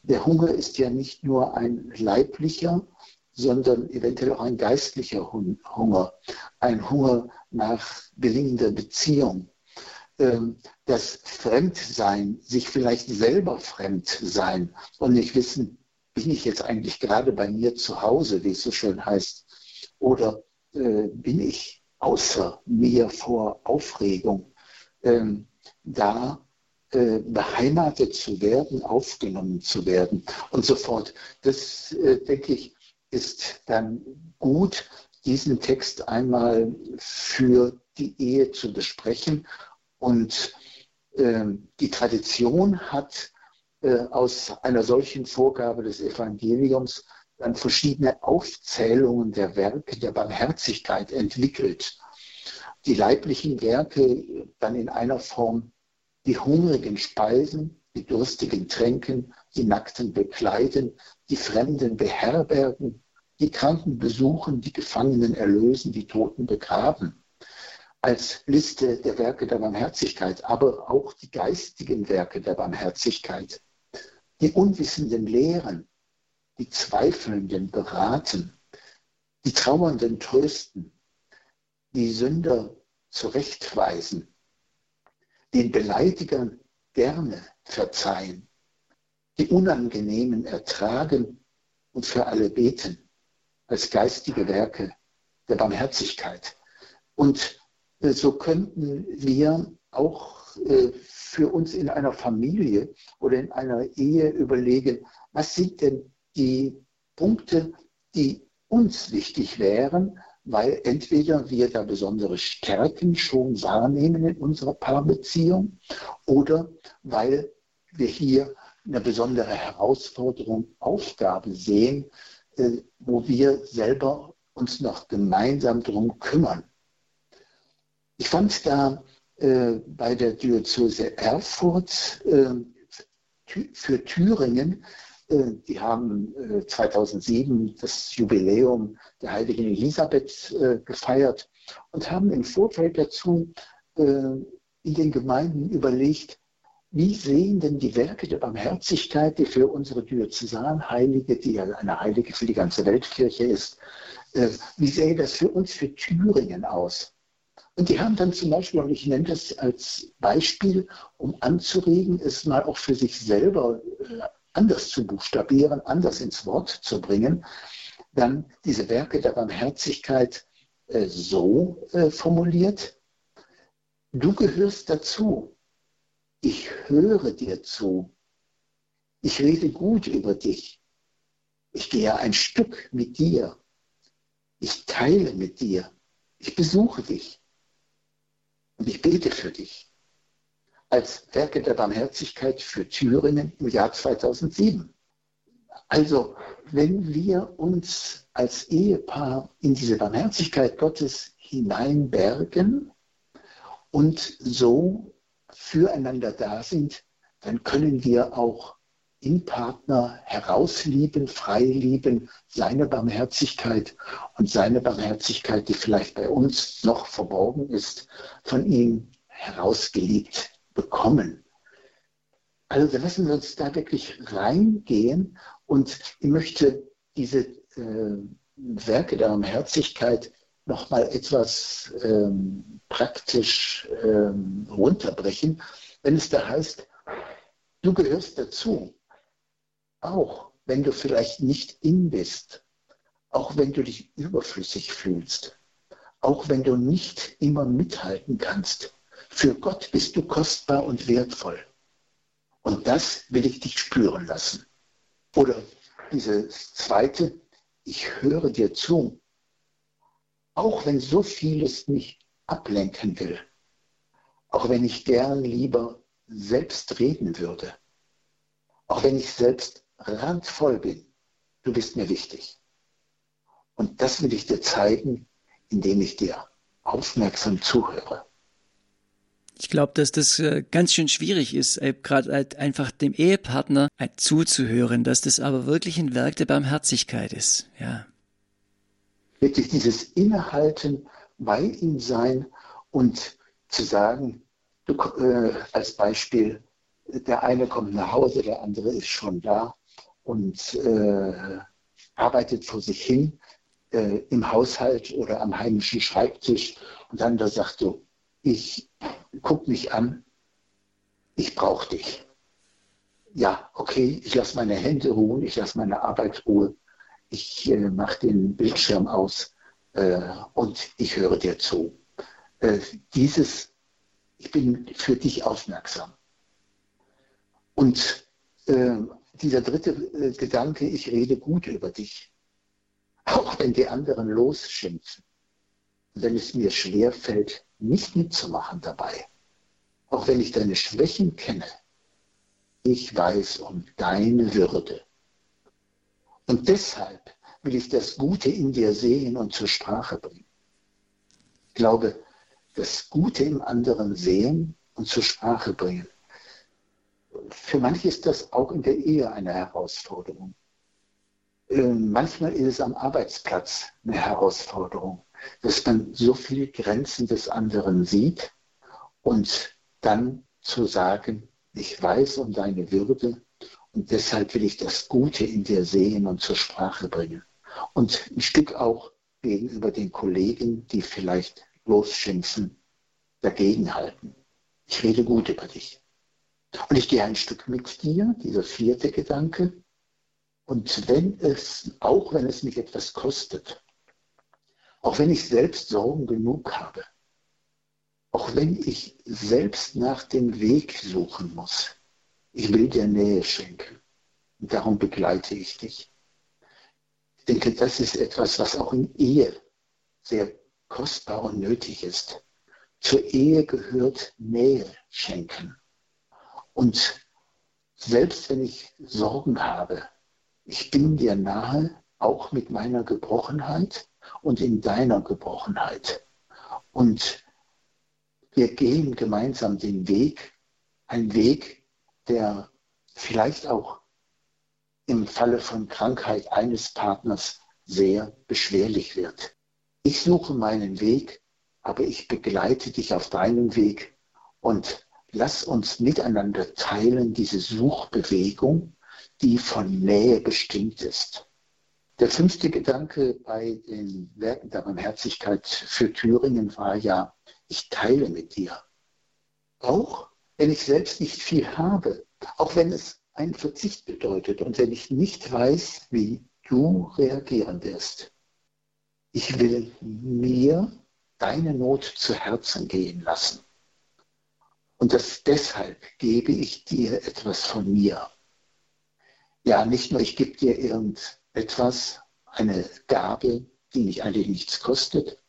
S2: Der Hunger ist ja nicht nur ein leiblicher, sondern eventuell auch ein geistlicher Hunger, ein Hunger nach gelingender Beziehung. Ähm, das Fremdsein, sich vielleicht selber fremd sein und nicht wissen, bin ich jetzt eigentlich gerade bei mir zu Hause, wie es so schön heißt, oder äh, bin ich außer mir vor Aufregung, ähm, da äh, beheimatet zu werden, aufgenommen zu werden und so fort. Das, äh, denke ich, ist dann gut, diesen Text einmal für die Ehe zu besprechen. Und äh, die Tradition hat äh, aus einer solchen Vorgabe des Evangeliums dann verschiedene Aufzählungen der Werke der Barmherzigkeit entwickelt. Die leiblichen Werke dann in einer Form die Hungrigen speisen, die Durstigen tränken, die Nackten bekleiden, die Fremden beherbergen, die Kranken besuchen, die Gefangenen erlösen, die Toten begraben. Als Liste der Werke der Barmherzigkeit, aber auch die geistigen Werke der Barmherzigkeit. Die Unwissenden lehren, die Zweifelnden beraten, die Trauernden trösten, die Sünder zurechtweisen, den Beleidigern gerne verzeihen, die Unangenehmen ertragen und für alle beten als geistige Werke der Barmherzigkeit. Und so könnten wir auch äh, für uns in einer Familie oder in einer Ehe überlegen, was sind denn die Punkte, die uns wichtig wären, weil entweder wir da besondere Stärken schon wahrnehmen in unserer Paarbeziehung oder weil wir hier eine besondere Herausforderung, Aufgabe sehen, äh, wo wir selber uns noch gemeinsam darum kümmern. Ich fand da äh, bei der Diözese Erfurt äh, für Thüringen, äh, die haben 2007 äh, das Jubiläum der heiligen Elisabeth äh, gefeiert und haben im Vorfeld dazu in den Gemeinden überlegt, wie sehen denn die Werke der Barmherzigkeit, die für unsere Diözesanheilige, die ja eine Heilige für die ganze Weltkirche ist, äh, wie sähe das für uns für Thüringen aus? Und die haben dann zum Beispiel, und ich nenne das als Beispiel, um anzuregen, es mal auch für sich selber äh, anders zu buchstabieren, anders ins Wort zu bringen, dann diese Werke der Barmherzigkeit äh, so formuliert, du gehörst dazu, ich höre dir zu. Ich rede gut über dich. Ich gehe ein Stück mit dir. Ich teile mit dir. Ich besuche dich. Und ich bete für dich. Als Werke der Barmherzigkeit für Thüringen im Jahr 2007. Also, wenn wir uns als Ehepaar in diese Barmherzigkeit Gottes hineinbergen und so füreinander da sind, dann können wir auch in Partner herauslieben, frei lieben, seine Barmherzigkeit und seine Barmherzigkeit, die vielleicht bei uns noch verborgen ist, von ihm herausgeliebt bekommen. Also lassen wir uns da wirklich reingehen und ich möchte diese äh, Werke der Barmherzigkeit nochmal etwas ähm, praktisch ähm, runterbrechen, wenn es da heißt, du gehörst dazu, auch wenn du vielleicht nicht in bist, auch wenn du dich überflüssig fühlst, auch wenn du nicht immer mithalten kannst. Für Gott bist du kostbar und wertvoll. Und das will ich dich spüren lassen. Oder dieses zweite, ich höre dir zu, auch wenn so vieles mich ablenken will, auch wenn ich gern lieber selbst reden würde, auch wenn ich selbst randvoll bin, du bist mir wichtig. Und das will ich dir zeigen, indem ich dir aufmerksam zuhöre.
S1: Ich glaube, dass das äh, ganz schön schwierig ist, äh, gerade halt einfach dem Ehepartner äh, zuzuhören, dass das aber wirklich ein Werk der Barmherzigkeit ist. Ja
S2: wirklich dieses Innehalten, bei ihm sein und zu sagen, du, äh, als Beispiel, der eine kommt nach Hause, der andere ist schon da und äh, arbeitet vor sich hin äh, im Haushalt oder am heimischen Schreibtisch und dann da sagt du, ich guck mich an, ich brauche dich. Ja, okay, ich lasse meine Hände ruhen, ich lasse meine Arbeit ruhen, ich äh, mache den Bildschirm aus äh, und ich höre dir zu. Äh, dieses, ich bin für dich aufmerksam. Und äh, dieser dritte äh, Gedanke, ich rede gut über dich, auch wenn die anderen losschimpfen, wenn es mir schwer fällt, nicht mitzumachen dabei, auch wenn ich deine Schwächen kenne, ich weiß um deine Würde. Und deshalb will ich das Gute in dir sehen und zur Sprache bringen. Ich glaube, das Gute im anderen sehen und zur Sprache bringen. Für manche ist das auch in der Ehe eine Herausforderung. Ähm, manchmal ist es am Arbeitsplatz eine Herausforderung, dass man so viele Grenzen des anderen sieht und dann zu sagen, ich weiß um deine Würde und deshalb will ich das Gute in dir sehen und zur Sprache bringen. Und ein Stück auch gegenüber den Kollegen, die vielleicht losschimpfen, dagegenhalten. Ich rede gut über dich. Und ich gehe ein Stück mit dir, dieser vierte Gedanke. Und wenn es, auch wenn es mich etwas kostet, auch wenn ich selbst Sorgen genug habe, auch wenn ich selbst nach dem Weg suchen muss, ich will dir Nähe schenken. Und darum begleite ich dich. Ich denke, das ist etwas, was auch in Ehe sehr kostbar und nötig ist. Zur Ehe gehört Nähe schenken. Und selbst wenn ich Sorgen habe, ich bin dir nahe, auch mit meiner Gebrochenheit und in deiner Gebrochenheit. Und wir gehen gemeinsam den Weg, ein Weg, der vielleicht auch im Falle von Krankheit eines Partners sehr beschwerlich wird. Ich suche meinen Weg, aber ich begleite dich auf deinem Weg und lass uns miteinander teilen diese Suchbewegung, die von Nähe bestimmt ist. Der fünfte Gedanke bei den Werken der Barmherzigkeit für Thüringen war ja, ich teile mit dir. Auch wenn ich selbst nicht viel habe, auch wenn es einen Verzicht bedeutet und wenn ich nicht weiß, wie du reagieren wirst. Ich will mir deine Not zu Herzen gehen lassen. Und das deshalb gebe ich dir etwas von mir. Ja, nicht nur ich gebe dir irgendetwas, eine Gabe, die mich eigentlich nichts kostet.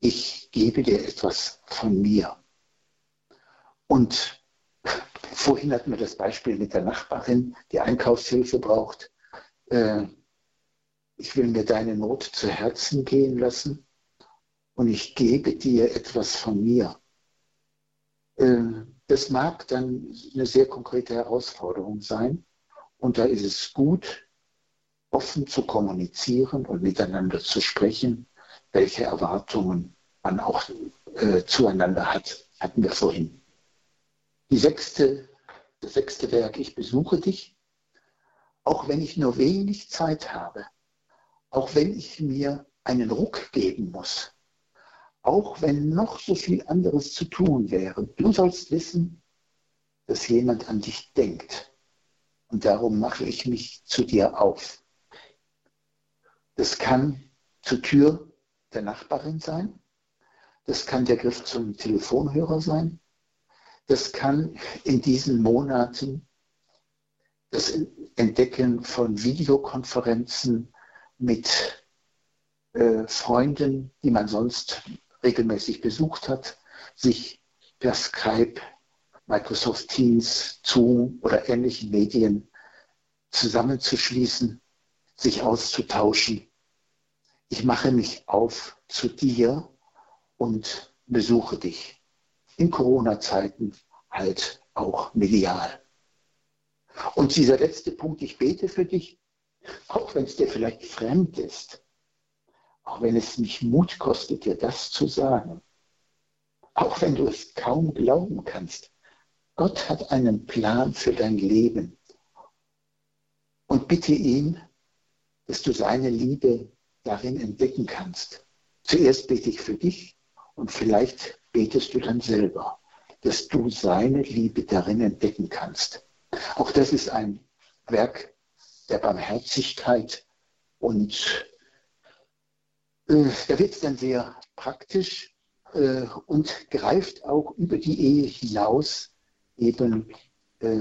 S2: Ich gebe dir etwas von mir. Und Vorhin hatten wir das Beispiel mit der Nachbarin, die Einkaufshilfe braucht. Äh, ich will mir deine Not zu Herzen gehen lassen und ich gebe dir etwas von mir. Äh, das mag dann eine sehr konkrete Herausforderung sein und da ist es gut, offen zu kommunizieren und miteinander zu sprechen, welche Erwartungen man auch äh, zueinander hat, hatten wir vorhin. Die sechste das sechste Werk, ich besuche dich, auch wenn ich nur wenig Zeit habe, auch wenn ich mir einen Ruck geben muss, auch wenn noch so viel anderes zu tun wäre. Du sollst wissen, dass jemand an dich denkt. Und darum mache ich mich zu dir auf. Das kann zur Tür der Nachbarin sein. Das kann der Griff zum Telefonhörer sein. Das kann in diesen Monaten das Entdecken von Videokonferenzen mit äh, Freunden, die man sonst regelmäßig besucht hat, sich per Skype, Microsoft Teams, Zoom oder ähnlichen Medien zusammenzuschließen, sich auszutauschen. Ich mache mich auf zu dir und besuche dich in Corona-Zeiten halt auch medial. Und dieser letzte Punkt, ich bete für dich, auch wenn es dir vielleicht fremd ist, auch wenn es mich Mut kostet, dir das zu sagen. auch wenn du es kaum glauben kannst. Gott hat einen Plan für dein Leben. Und bitte ihn, dass du seine Liebe darin entdecken kannst. Zuerst bete ich für dich und vielleicht betest du dann selber, dass du seine Liebe darin entdecken kannst. Auch das ist ein Werk der Barmherzigkeit und da wird es dann sehr praktisch äh, und greift auch über die Ehe hinaus eben äh,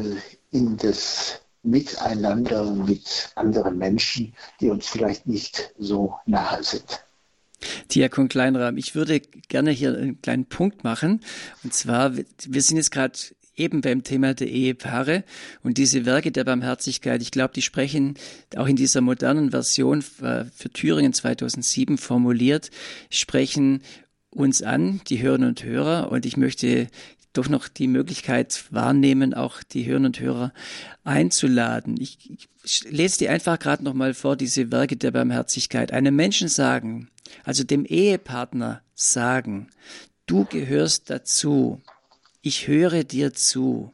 S2: in das Miteinander mit anderen Menschen, die uns vielleicht nicht so nahe sind.
S1: Diakon Kleinrahm, ich würde gerne hier einen kleinen Punkt machen. Und zwar, wir sind jetzt gerade eben beim Thema der Ehepaare und diese Werke der Barmherzigkeit, ich glaube, die sprechen auch in dieser modernen Version äh, für Thüringen 2007 formuliert, sprechen uns an, die Hörerinnen und Hörer. Und ich möchte doch noch die Möglichkeit wahrnehmen, auch die Hörerinnen und Hörer einzuladen. Ich, ich lese dir einfach gerade noch mal vor, diese Werke der Barmherzigkeit. Einem Menschen sagen, also dem Ehepartner sagen, du gehörst dazu, ich höre dir zu,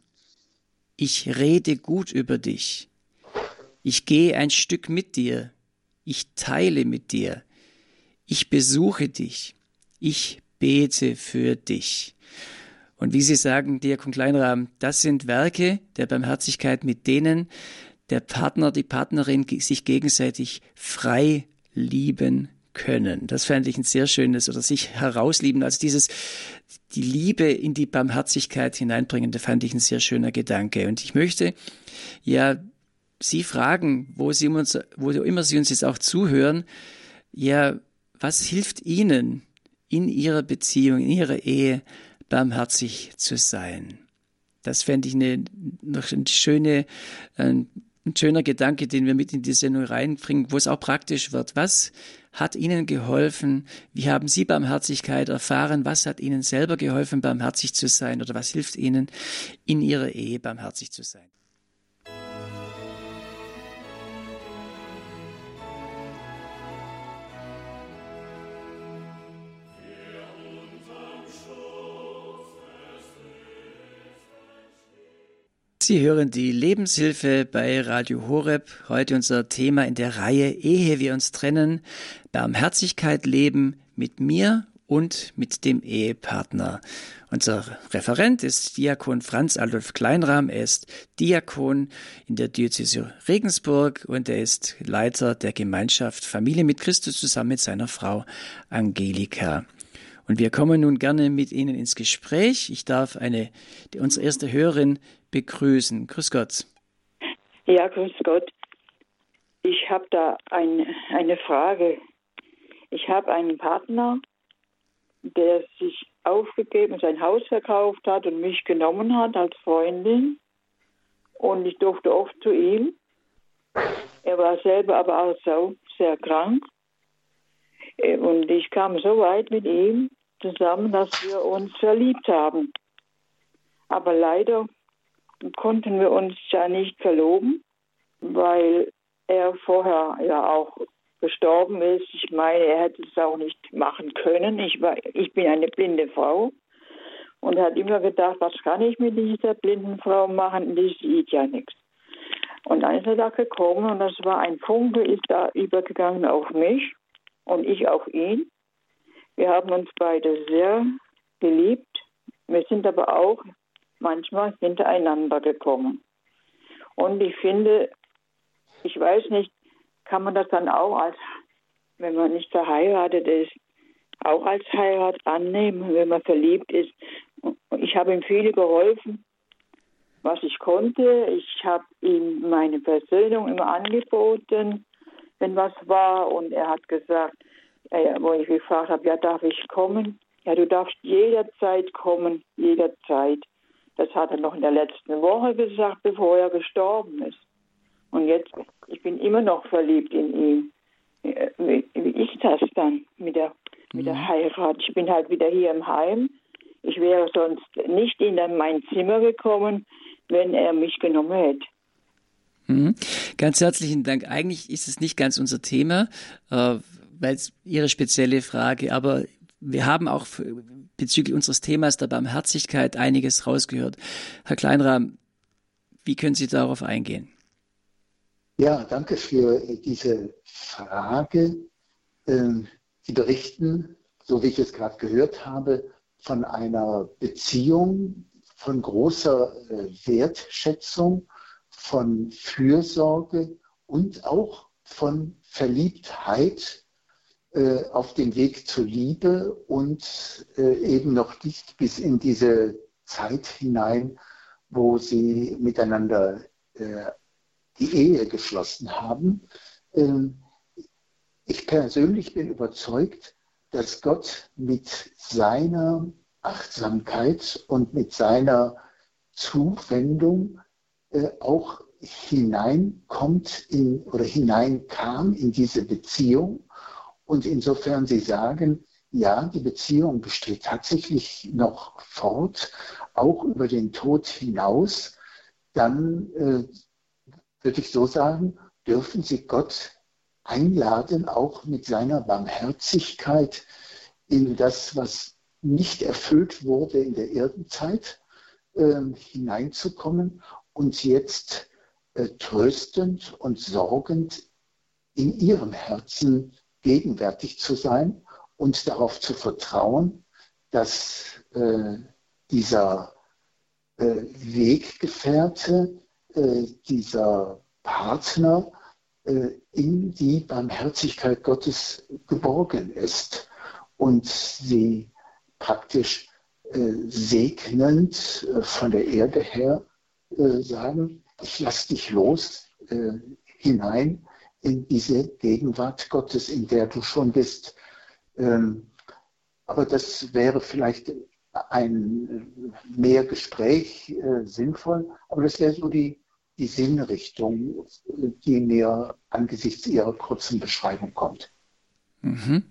S1: ich rede gut über dich, ich gehe ein Stück mit dir, ich teile mit dir, ich besuche dich, ich bete für dich. Und wie Sie sagen, Diakon Kleinrahm, das sind Werke der Barmherzigkeit, mit denen der Partner, die Partnerin sich gegenseitig frei lieben können. Das fände ich ein sehr schönes oder sich herauslieben. Also dieses, die Liebe in die Barmherzigkeit hineinbringen, das fand ich ein sehr schöner Gedanke. Und ich möchte ja Sie fragen, wo Sie uns, wo immer Sie uns jetzt auch zuhören, ja, was hilft Ihnen in Ihrer Beziehung, in Ihrer Ehe barmherzig zu sein? Das fände ich eine, noch eine schöne, ein, ein schöner Gedanke, den wir mit in die Sendung reinbringen, wo es auch praktisch wird. Was hat Ihnen geholfen? Wie haben Sie Barmherzigkeit erfahren? Was hat Ihnen selber geholfen, barmherzig zu sein? Oder was hilft Ihnen in Ihrer Ehe barmherzig zu sein? Sie hören die Lebenshilfe bei Radio Horeb. Heute unser Thema in der Reihe Ehe wir uns trennen, Barmherzigkeit leben mit mir und mit dem Ehepartner. Unser Referent ist Diakon Franz Adolf Kleinrahm. Er ist Diakon in der Diözese Regensburg und er ist Leiter der Gemeinschaft Familie mit Christus zusammen mit seiner Frau Angelika. Und wir kommen nun gerne mit Ihnen ins Gespräch. Ich darf eine, unsere erste Hörerin begrüßen. Grüß Gott.
S3: Ja, grüß Gott. Ich habe da ein, eine Frage. Ich habe einen Partner, der sich aufgegeben, sein Haus verkauft hat und mich genommen hat als Freundin. Und ich durfte oft zu ihm. Er war selber aber auch so sehr krank. Und ich kam so weit mit ihm zusammen, dass wir uns verliebt haben. Aber leider konnten wir uns ja nicht verloben, weil er vorher ja auch gestorben ist. Ich meine, er hätte es auch nicht machen können. Ich, war, ich bin eine blinde Frau und hat immer gedacht, was kann ich mit dieser blinden Frau machen? Die sieht ja nichts. Und dann ist er da gekommen und das war ein Funke, ist da übergegangen auf mich und ich auf ihn. Wir haben uns beide sehr geliebt. Wir sind aber auch manchmal hintereinander gekommen. Und ich finde, ich weiß nicht, kann man das dann auch als, wenn man nicht verheiratet ist, auch als Heirat annehmen, wenn man verliebt ist. Ich habe ihm viel geholfen, was ich konnte. Ich habe ihm meine Versöhnung immer angeboten, wenn was war. Und er hat gesagt, wo ich gefragt habe, ja, darf ich kommen? Ja, du darfst jederzeit kommen, jederzeit. Das hat er noch in der letzten Woche gesagt, bevor er gestorben ist. Und jetzt, ich bin immer noch verliebt in ihn. Äh, wie, wie ist das dann mit der, mit der mhm. Heirat? Ich bin halt wieder hier im Heim. Ich wäre sonst nicht in mein Zimmer gekommen, wenn er mich genommen hätte.
S1: Mhm. Ganz herzlichen Dank. Eigentlich ist es nicht ganz unser Thema, äh, weil es Ihre spezielle Frage, aber wir haben auch bezüglich unseres Themas der Barmherzigkeit einiges rausgehört. Herr Kleinrahm, wie können Sie darauf eingehen?
S2: Ja, danke für diese Frage. Ähm, Sie berichten, so wie ich es gerade gehört habe, von einer Beziehung von großer äh, Wertschätzung, von Fürsorge und auch von Verliebtheit äh, auf dem Weg zur Liebe und äh, eben noch nicht bis in diese Zeit hinein, wo sie miteinander die Ehe geschlossen haben. Ähm, ich persönlich bin überzeugt, dass Gott mit seiner Achtsamkeit und mit seiner Zuwendung äh, auch hineinkommt in, oder hineinkam in diese Beziehung. Und insofern Sie sagen, ja, die Beziehung besteht tatsächlich noch fort, auch über den Tod hinaus, dann äh, würde ich so sagen, dürfen Sie Gott einladen, auch mit seiner Barmherzigkeit in das, was nicht erfüllt wurde in der Erdenzeit, äh, hineinzukommen und jetzt äh, tröstend und sorgend in ihrem Herzen gegenwärtig zu sein und darauf zu vertrauen, dass äh, dieser äh, Weggefährte, äh, dieser Partner äh, in die Barmherzigkeit Gottes geborgen ist und sie praktisch äh, segnend äh, von der Erde her sagen, ich lasse dich los hinein in diese Gegenwart Gottes, in der du schon bist. Ähm, aber das wäre vielleicht ein mehr Gespräch sinnvoll, aber das wäre so die die Sinnrichtung, die mir angesichts Ihrer kurzen Beschreibung kommt.
S1: Mhm.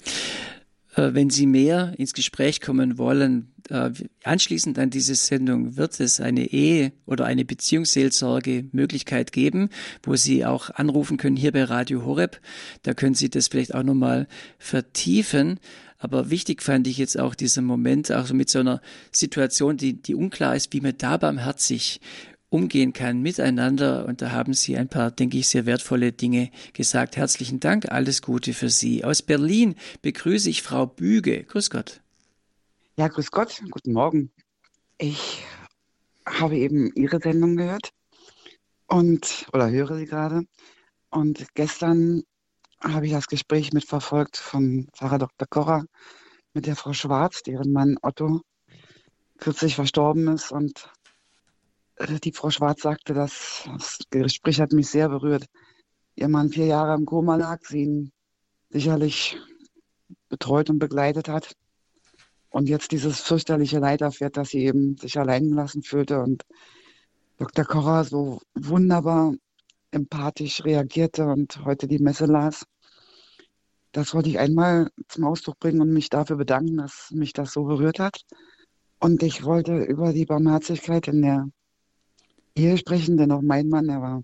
S1: Äh, wenn Sie mehr ins Gespräch kommen wollen, äh, anschließend an diese Sendung wird es eine Ehe- oder eine Beziehungsseelsorge Möglichkeit geben, wo Sie auch anrufen können hier bei Radio Horeb. Da können Sie das vielleicht auch nochmal vertiefen. Aber wichtig fand ich jetzt auch dieser Moment, auch so mit so einer Situation, die, die unklar ist, wie man da barmherzig umgehen kann miteinander. Und da haben Sie ein paar, denke ich, sehr wertvolle Dinge gesagt. Herzlichen Dank, alles Gute für Sie. Aus Berlin begrüße ich Frau Büge. Grüß Gott.
S4: Ja, grüß Gott, guten Morgen. Ich habe eben Ihre Sendung gehört und oder höre sie gerade. Und gestern habe ich das Gespräch mitverfolgt von Pfarrer Dr. Korrer mit der Frau Schwarz, deren Mann Otto kürzlich verstorben ist. Und die Frau Schwarz sagte, dass das Gespräch hat mich sehr berührt. Ihr Mann vier Jahre im Koma lag, sie ihn sicherlich betreut und begleitet hat. Und jetzt dieses fürchterliche Leid erfährt, dass sie eben sich allein gelassen fühlte und Dr. Kocher so wunderbar empathisch reagierte und heute die Messe las. Das wollte ich einmal zum Ausdruck bringen und mich dafür bedanken, dass mich das so berührt hat. Und ich wollte über die Barmherzigkeit in der Ehe sprechen, denn auch mein Mann, er war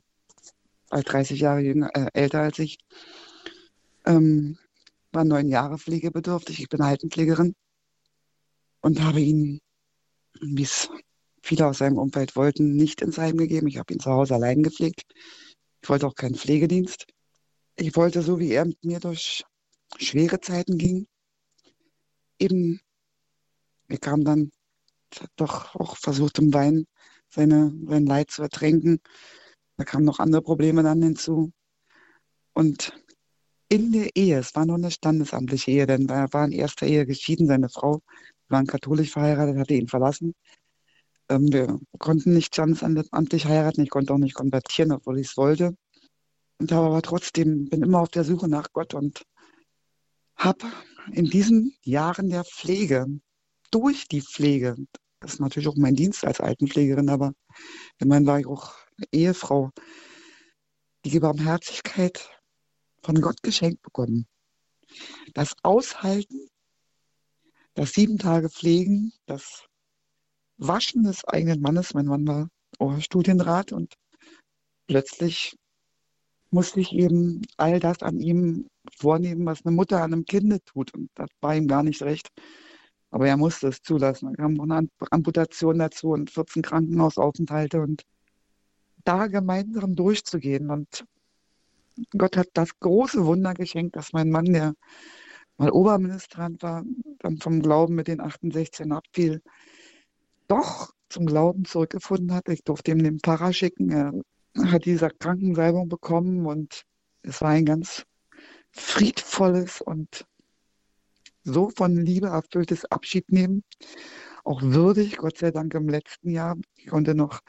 S4: bald 30 Jahre jünger, äh, älter als ich, ähm, war neun Jahre pflegebedürftig. Ich bin Altenpflegerin und habe ihn, wie es viele aus seinem Umfeld wollten, nicht ins Heim gegeben. Ich habe ihn zu Hause allein gepflegt. Ich wollte auch keinen Pflegedienst. Ich wollte, so wie er mit mir durch schwere Zeiten ging, eben, wir kamen dann doch auch versucht im Wein seine, sein Leid zu ertränken. Da kamen noch andere Probleme dann hinzu. Und in der Ehe, es war noch eine standesamtliche Ehe, denn er war in erster Ehe geschieden, seine Frau waren katholisch verheiratet, hatte ihn verlassen. Ähm, wir konnten nicht standesamtlich heiraten, ich konnte auch nicht konvertieren, obwohl ich es wollte. Und habe aber trotzdem, bin immer auf der Suche nach Gott und habe in diesen Jahren der Pflege, durch die Pflege, das ist natürlich auch mein Dienst als Altenpflegerin, aber immerhin war ich auch Ehefrau. Die Barmherzigkeit von Gott geschenkt bekommen. Das Aushalten, das sieben Tage Pflegen, das Waschen des eigenen Mannes. Mein Mann war auch Studienrat und plötzlich musste ich eben all das an ihm vornehmen, was eine Mutter an einem Kind tut. Und das war ihm gar nicht recht. Aber er musste es zulassen. Da kam noch eine Amputation dazu und 14 Krankenhausaufenthalte und da gemeinsam durchzugehen. Und Gott hat das große Wunder geschenkt, dass mein Mann, der mal Oberministrant war, dann vom Glauben mit den 68 abfiel, doch zum Glauben zurückgefunden hat. Ich durfte ihm den Pfarrer schicken. Er hat diese Krankensalbung bekommen und es war ein ganz friedvolles und so von Liebe erfülltes Abschied nehmen. Auch würdig, Gott sei Dank im letzten Jahr. Ich konnte noch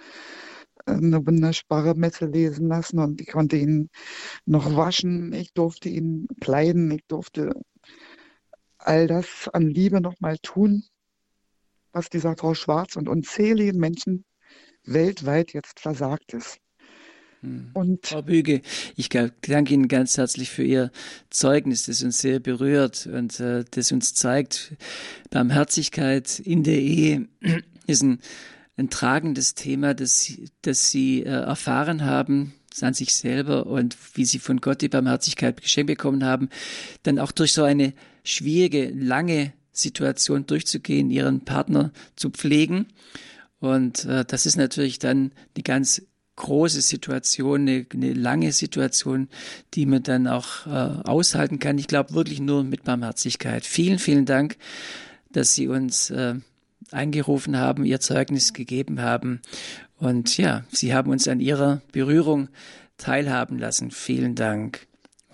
S4: eine wunderbare Messe lesen lassen und ich konnte ihn noch waschen, ich durfte ihn kleiden, ich durfte all das an Liebe nochmal tun, was dieser Frau Schwarz und unzähligen Menschen weltweit jetzt versagt ist.
S1: Hm. Und Frau Büge, ich danke Ihnen ganz herzlich für Ihr Zeugnis, das uns sehr berührt und äh, das uns zeigt, Barmherzigkeit in der Ehe ist ein ein tragendes Thema, das, das sie äh, erfahren haben an sich selber und wie sie von Gott die Barmherzigkeit geschenkt bekommen haben, dann auch durch so eine schwierige, lange Situation durchzugehen, ihren Partner zu pflegen. Und äh, das ist natürlich dann eine ganz große Situation, eine, eine lange Situation, die man dann auch äh, aushalten kann. Ich glaube wirklich nur mit Barmherzigkeit. Vielen, vielen Dank, dass Sie uns äh, eingerufen haben, ihr Zeugnis gegeben haben. Und ja, Sie haben uns an Ihrer Berührung teilhaben lassen. Vielen Dank.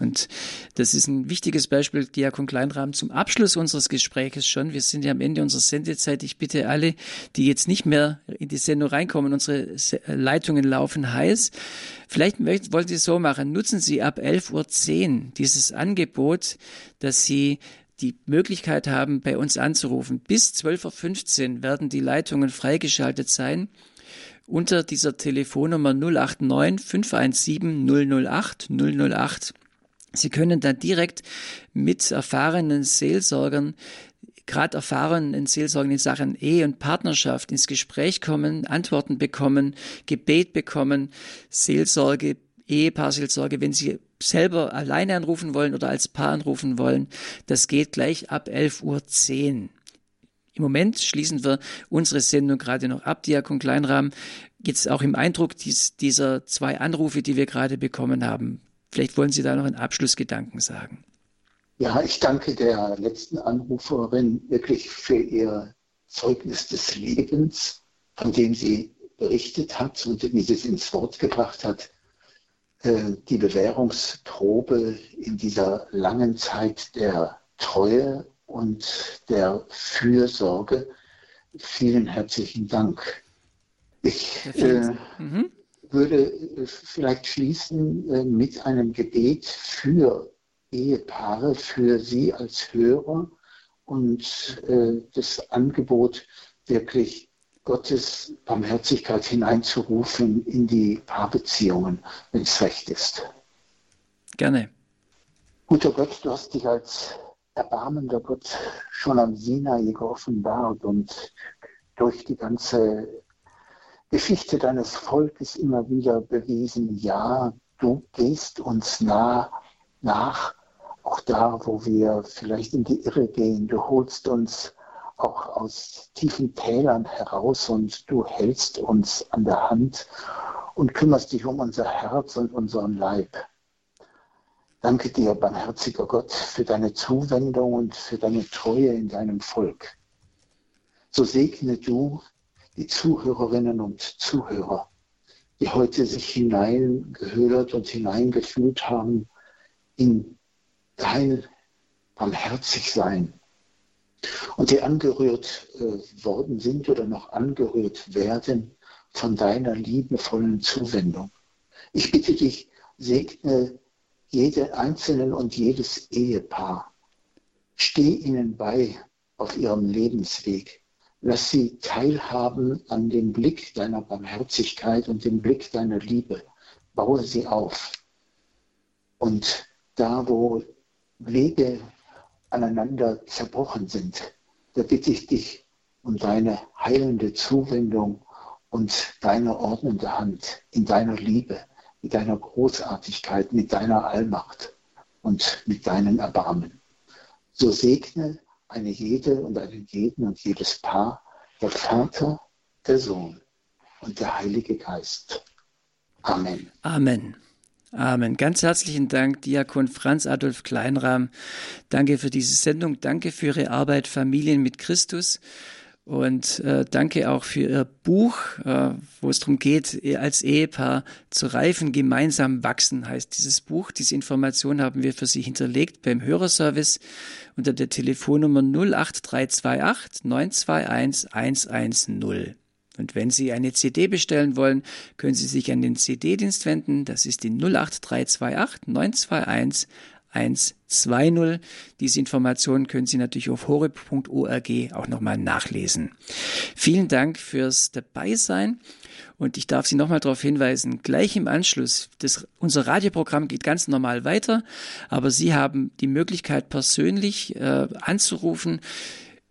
S1: Und das ist ein wichtiges Beispiel, Diakon Kleinrahmen, zum Abschluss unseres Gespräches schon. Wir sind ja am Ende unserer Sendezeit. Ich bitte alle, die jetzt nicht mehr in die Sendung reinkommen, unsere Leitungen laufen heiß. Vielleicht wollen Sie es so machen. Nutzen Sie ab 11.10 Uhr dieses Angebot, dass Sie die Möglichkeit haben, bei uns anzurufen. Bis 12.15 Uhr werden die Leitungen freigeschaltet sein. Unter dieser Telefonnummer 089 517 008 008. Sie können dann direkt mit erfahrenen Seelsorgern gerade erfahrenen Seelsorgern in Sachen Ehe und Partnerschaft ins Gespräch kommen, Antworten bekommen, Gebet bekommen, Seelsorge, Ehepaarseelsorge, wenn Sie selber alleine anrufen wollen oder als Paar anrufen wollen, das geht gleich ab 11.10 Uhr. Im Moment schließen wir unsere Sendung gerade noch ab, Diakon Kleinrahmen. Jetzt auch im Eindruck dies, dieser zwei Anrufe, die wir gerade bekommen haben. Vielleicht wollen Sie da noch einen Abschlussgedanken sagen.
S2: Ja, ich danke der letzten Anruferin wirklich für ihr Zeugnis des Lebens, von dem sie berichtet hat und wie sie es ins Wort gebracht hat. Äh, die Bewährungsprobe in dieser langen Zeit der Treue und der Fürsorge. Vielen herzlichen Dank. Ich äh, mhm. Würde äh, vielleicht schließen äh, mit einem Gebet für Ehepaare, für Sie als Hörer und äh, das Angebot wirklich Gottes Barmherzigkeit hineinzurufen in die Paarbeziehungen, wenn es recht ist.
S1: Gerne.
S2: Guter Gott, du hast dich als erbarmender Gott schon am Sinai geoffenbart und durch die ganze Geschichte deines Volkes immer wieder bewiesen, ja, du gehst uns nah nach, auch da, wo wir vielleicht in die Irre gehen. Du holst uns auch aus tiefen Tälern heraus und du hältst uns an der Hand und kümmerst dich um unser Herz und unseren Leib. Danke dir, barmherziger Gott, für deine Zuwendung und für deine Treue in deinem Volk. So segne du die Zuhörerinnen und Zuhörer, die heute sich hineingehört und hineingefühlt haben in dein Barmherzigsein und die angerührt äh, worden sind oder noch angerührt werden von deiner liebevollen Zuwendung. Ich bitte dich, segne jede Einzelnen und jedes Ehepaar. Steh ihnen bei auf ihrem Lebensweg. Lass sie teilhaben an dem Blick deiner Barmherzigkeit und dem Blick deiner Liebe. Baue sie auf. Und da, wo Wege aneinander zerbrochen sind, da bitte ich dich um deine heilende Zuwendung und deine ordnende Hand in deiner Liebe, mit deiner Großartigkeit, mit deiner Allmacht. und mit deinen Erbarmen. So segne eine jede und einen jeden und jedes Paar, der Vater, der Sohn und der Heilige Geist. Amen.
S1: Amen. Amen. Ganz herzlichen Dank, Diakon Franz Adolf Kleinrahm. Danke für diese Sendung. Danke für Ihre Arbeit Familien mit Christus. Und äh, danke auch für Ihr Buch, äh, wo es darum geht, als Ehepaar zu reifen, gemeinsam wachsen, heißt dieses Buch. Diese Information haben wir für Sie hinterlegt beim Hörerservice unter der Telefonnummer 08328 921 110. Und wenn Sie eine CD bestellen wollen, können Sie sich an den CD-Dienst wenden. Das ist die 08328 921 120. Diese Informationen können Sie natürlich auf horeb.org auch nochmal nachlesen. Vielen Dank fürs Dabeisein. Und ich darf Sie nochmal darauf hinweisen, gleich im Anschluss, das, unser Radioprogramm geht ganz normal weiter, aber Sie haben die Möglichkeit, persönlich äh, anzurufen,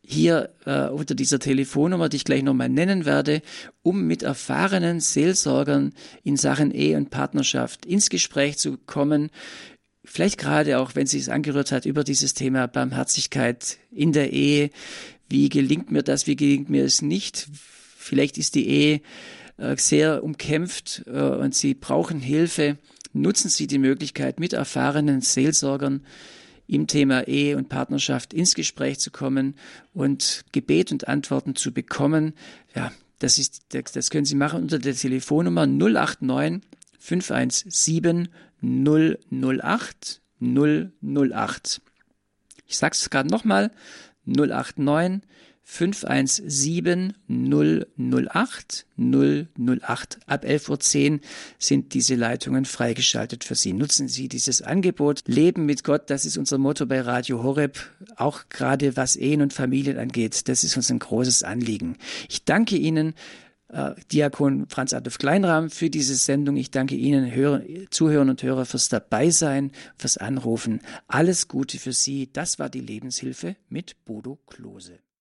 S1: hier äh, unter dieser Telefonnummer, die ich gleich nochmal nennen werde, um mit erfahrenen Seelsorgern in Sachen Ehe und Partnerschaft ins Gespräch zu kommen. Vielleicht gerade auch, wenn sie es angerührt hat, über dieses Thema Barmherzigkeit in der Ehe. Wie gelingt mir das? Wie gelingt mir es nicht? Vielleicht ist die Ehe äh, sehr umkämpft äh, und Sie brauchen Hilfe. Nutzen Sie die Möglichkeit, mit erfahrenen Seelsorgern im Thema Ehe und Partnerschaft ins Gespräch zu kommen und Gebet und Antworten zu bekommen. Ja, das ist, das können Sie machen unter der Telefonnummer 089 517 008 008. Ich sage es gerade nochmal, 089 517 008 008. Ab 11.10 Uhr sind diese Leitungen freigeschaltet für Sie. Nutzen Sie dieses Angebot. Leben mit Gott, das ist unser Motto bei Radio Horeb. Auch gerade was Ehen und Familien angeht, das ist uns ein großes Anliegen. Ich danke Ihnen äh, Diakon Franz Adolf Kleinrahm für diese Sendung. Ich danke Ihnen, Hörer, Zuhörern und Hörer, fürs Dabeisein, fürs Anrufen. Alles Gute für Sie. Das war die Lebenshilfe mit Bodo Klose.